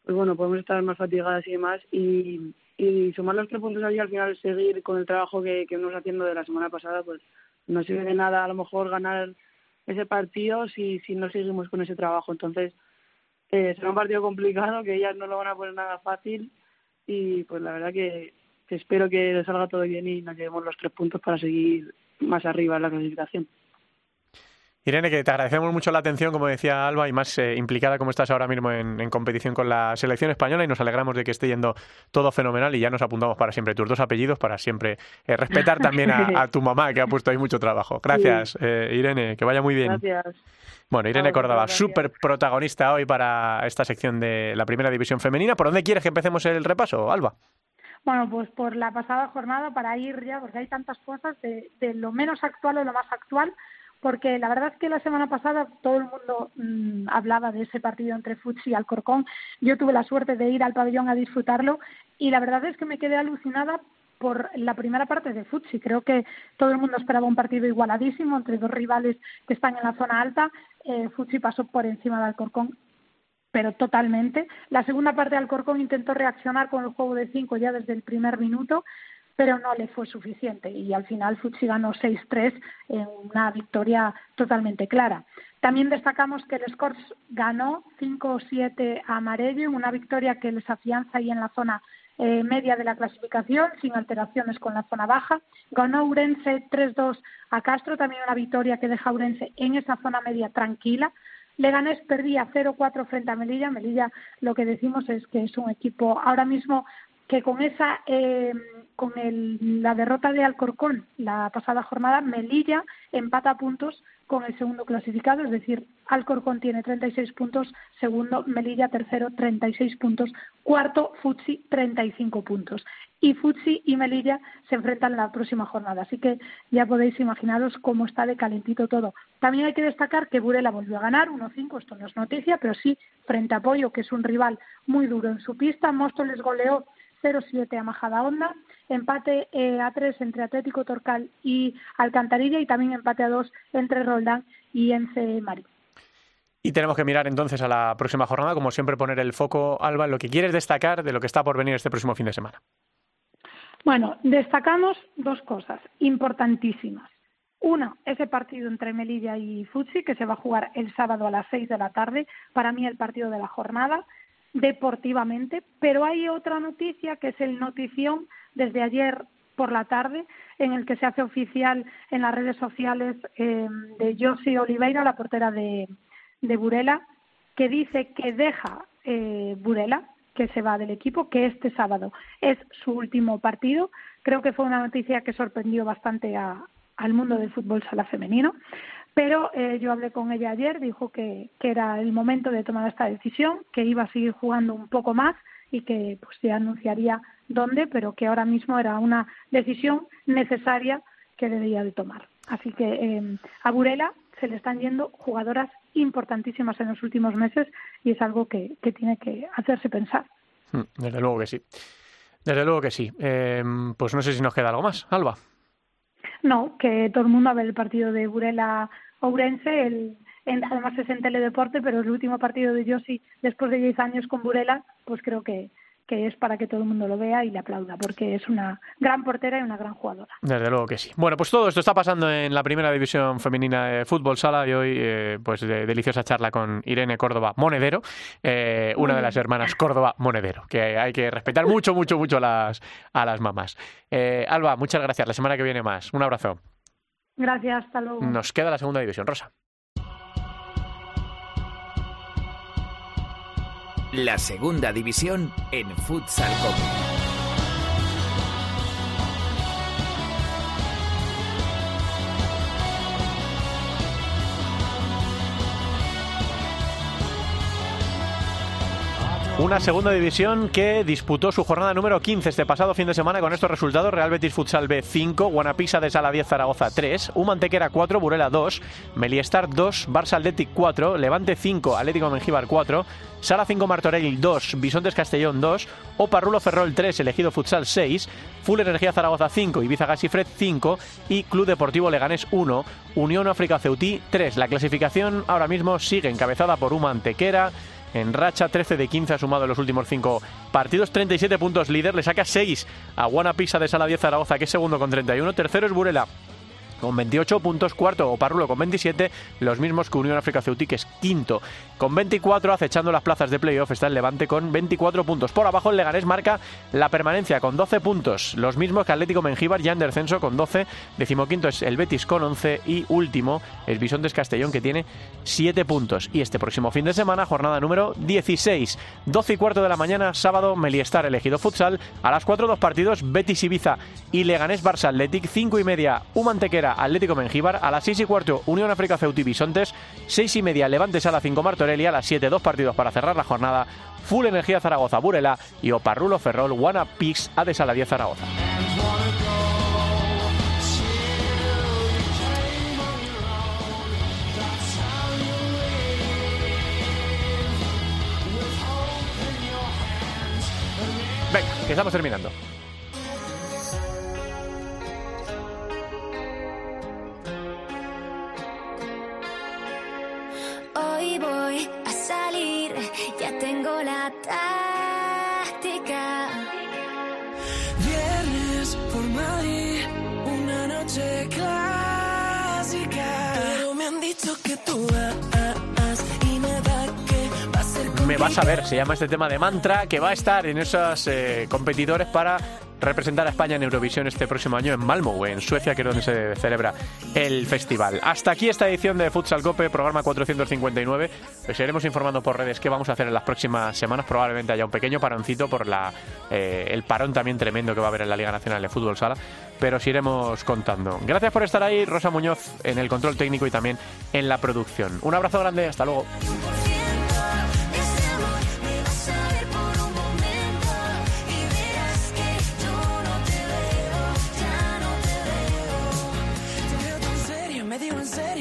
pues bueno, podemos estar más fatigadas y demás y, y sumar los tres puntos allí al final seguir con el trabajo que, que venimos haciendo de la semana pasada, pues no sirve de nada a lo mejor ganar ese partido si, si no seguimos con ese trabajo. Entonces, eh, será un partido complicado, que ellas no lo van a poner nada fácil y pues la verdad que, que espero que salga todo bien y nos llevemos los tres puntos para seguir más arriba en la clasificación. Irene, que te agradecemos mucho la atención, como decía Alba, y más eh, implicada como estás ahora mismo en, competición con la selección española y nos alegramos de que esté yendo todo fenomenal y ya nos apuntamos para siempre tus dos apellidos para siempre eh, respetar también a, tu mamá, que ha puesto ahí mucho trabajo. Gracias, eh, Irene, que vaya muy bien. Gracias. Bueno, Irene Córdoba, súper protagonista hoy para esta sección de la primera división femenina. ¿Por dónde quieres que empecemos el repaso, Alba? Bueno, pues por la pasada jornada para ir ya, porque hay tantas cosas, de, de lo menos actual a lo más actual porque la verdad es que la semana pasada todo el mundo mm, hablaba de ese partido entre Futsi y Alcorcón. Yo tuve la suerte de ir al pabellón a disfrutarlo y la verdad es que me quedé alucinada por la primera parte de Futsi. Creo que todo el mundo esperaba un partido igualadísimo entre dos rivales que están en la zona alta. Eh, Futsi pasó por encima de Alcorcón pero totalmente. La segunda parte de Alcorcón intentó reaccionar con el juego de cinco ya desde el primer minuto, pero no le fue suficiente y al final Futsi ganó 6-3 en una victoria totalmente clara. También destacamos que el Scores ganó 5-7 a Amarello en una victoria que les afianza ahí en la zona eh, media de la clasificación, sin alteraciones con la zona baja. Ganó Urense 3-2 a Castro, también una victoria que deja a Urense en esa zona media tranquila. Leganés perdía 0-4 frente a Melilla. Melilla lo que decimos es que es un equipo ahora mismo que con esa eh, con el, la derrota de Alcorcón la pasada jornada, Melilla empata puntos con el segundo clasificado, es decir, Alcorcón tiene 36 puntos, segundo Melilla tercero 36 puntos, cuarto Futsi 35 puntos. Y Futsi y Melilla se enfrentan la próxima jornada, así que ya podéis imaginaros cómo está de calentito todo. También hay que destacar que Burela volvió a ganar 1-5, esto no es noticia, pero sí frente a Pollo, que es un rival muy duro en su pista. Móstoles goleó 0-7 a Majada Honda, empate eh, a 3 entre Atlético Torcal y Alcantarilla y también empate a 2 entre Roldán y Ence Marín. Y tenemos que mirar entonces a la próxima jornada, como siempre poner el foco, Alba, en lo que quieres destacar de lo que está por venir este próximo fin de semana. Bueno, destacamos dos cosas importantísimas. Una, ese partido entre Melilla y Futsi, que se va a jugar el sábado a las 6 de la tarde. Para mí, el partido de la jornada deportivamente, pero hay otra noticia que es el notición desde ayer por la tarde en el que se hace oficial en las redes sociales eh, de Josie Oliveira, la portera de, de Burela, que dice que deja eh, Burela, que se va del equipo, que este sábado es su último partido. Creo que fue una noticia que sorprendió bastante a, al mundo del fútbol sala femenino. Pero eh, yo hablé con ella ayer, dijo que, que, era el momento de tomar esta decisión, que iba a seguir jugando un poco más y que pues se anunciaría dónde, pero que ahora mismo era una decisión necesaria que debía de tomar. Así que eh, a Burela se le están yendo jugadoras importantísimas en los últimos meses y es algo que, que tiene que hacerse pensar. Hmm, desde luego que sí. Desde luego que sí. Eh, pues no sé si nos queda algo más. Alba. No, que todo el mundo a ver el partido de Burela Ourense, el, además es en Teledeporte, pero el último partido de Josi después de 10 años con Burela, pues creo que, que es para que todo el mundo lo vea y le aplauda, porque es una gran portera y una gran jugadora. Desde luego que sí. Bueno, pues todo esto está pasando en la primera división femenina de fútbol sala y hoy, eh, pues de, deliciosa charla con Irene Córdoba Monedero, eh, una de las hermanas Córdoba Monedero, que hay que respetar mucho, mucho, mucho a las, a las mamás. Eh, Alba, muchas gracias. La semana que viene más. Un abrazo. Gracias, hasta luego. Nos queda la segunda división, Rosa. La segunda división en Futsal Copa. Una segunda división que disputó su jornada número 15 este pasado fin de semana con estos resultados. Real Betis Futsal B 5, Guanapisa de Sala 10 Zaragoza 3, Humantequera 4, Burela 2, Meliestar 2, Barça Athletic 4, Levante 5, Atlético Mengíbar 4, Sala 5 Martorell 2, Bisontes Castellón 2, Oparrulo Ferrol 3, Elegido Futsal 6, Full Energía Zaragoza 5, Ibiza Gasifred 5 y Club Deportivo Leganés 1, Unión África Ceutí 3. La clasificación ahora mismo sigue encabezada por Humantequera, en racha, 13 de 15 ha sumado en los últimos 5 partidos, 37 puntos líder, le saca 6 a Guanapisa de Sala 10 Zaragoza, que es segundo con 31, tercero es Burela con 28 puntos, cuarto Oparrulo con 27, los mismos que Unión África Ceutí, que es quinto. Con 24, acechando las plazas de playoff, está el Levante con 24 puntos. Por abajo el Leganés marca la permanencia con 12 puntos, los mismos que Atlético Mengíbar, ya en descenso con 12, decimoquinto es el Betis con 11 y último es Bisontes Castellón que tiene 7 puntos. Y este próximo fin de semana, jornada número 16, 12 y cuarto de la mañana, sábado, Meliestar elegido futsal, a las 4 dos partidos, Betis Ibiza y Leganés Barça Athletic, 5 y media, Humantequera Atlético Mengíbar, a las 6 y cuarto Unión África Ceuti Bisontes, 6 y media Levante Sala 5 Martorell a las 7 dos partidos para cerrar la jornada, Full Energía Zaragoza Burela y Oparrulo Ferrol Wanna Pix a de Sala 10 Zaragoza. Venga, que estamos terminando. Hoy voy a salir, ya tengo la táctica. Viernes por Madrid, una noche clásica. Pero me han dicho que tú vas y nada que va a ser Me vas a ver, se llama este tema de mantra, que va a estar en esos eh, competidores para representar a España en Eurovisión este próximo año en Malmö, en Suecia, que es donde se celebra el festival. Hasta aquí esta edición de Futsal Cope, programa 459. Os iremos informando por redes qué vamos a hacer en las próximas semanas. Probablemente haya un pequeño paroncito por la, eh, el parón también tremendo que va a haber en la Liga Nacional de Fútbol Sala, pero os iremos contando. Gracias por estar ahí, Rosa Muñoz en el control técnico y también en la producción. Un abrazo grande, hasta luego.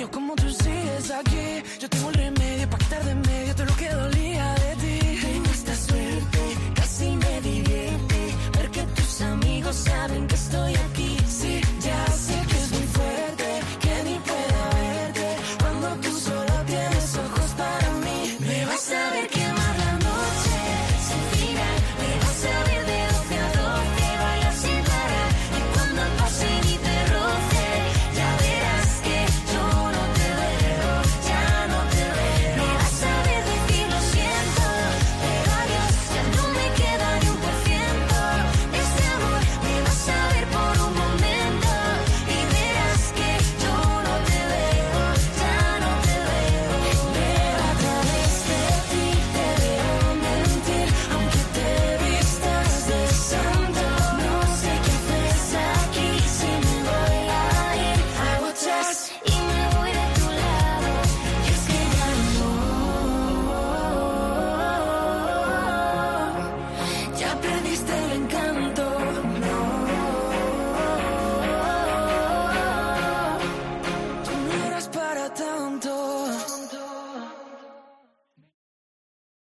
mío, ¿cómo tú sigues aquí? Yo tengo el remedio para quitar de medio todo lo que dolía de ti. Tengo esta suerte, casi me divierte. Ver que tus amigos saben que estoy aquí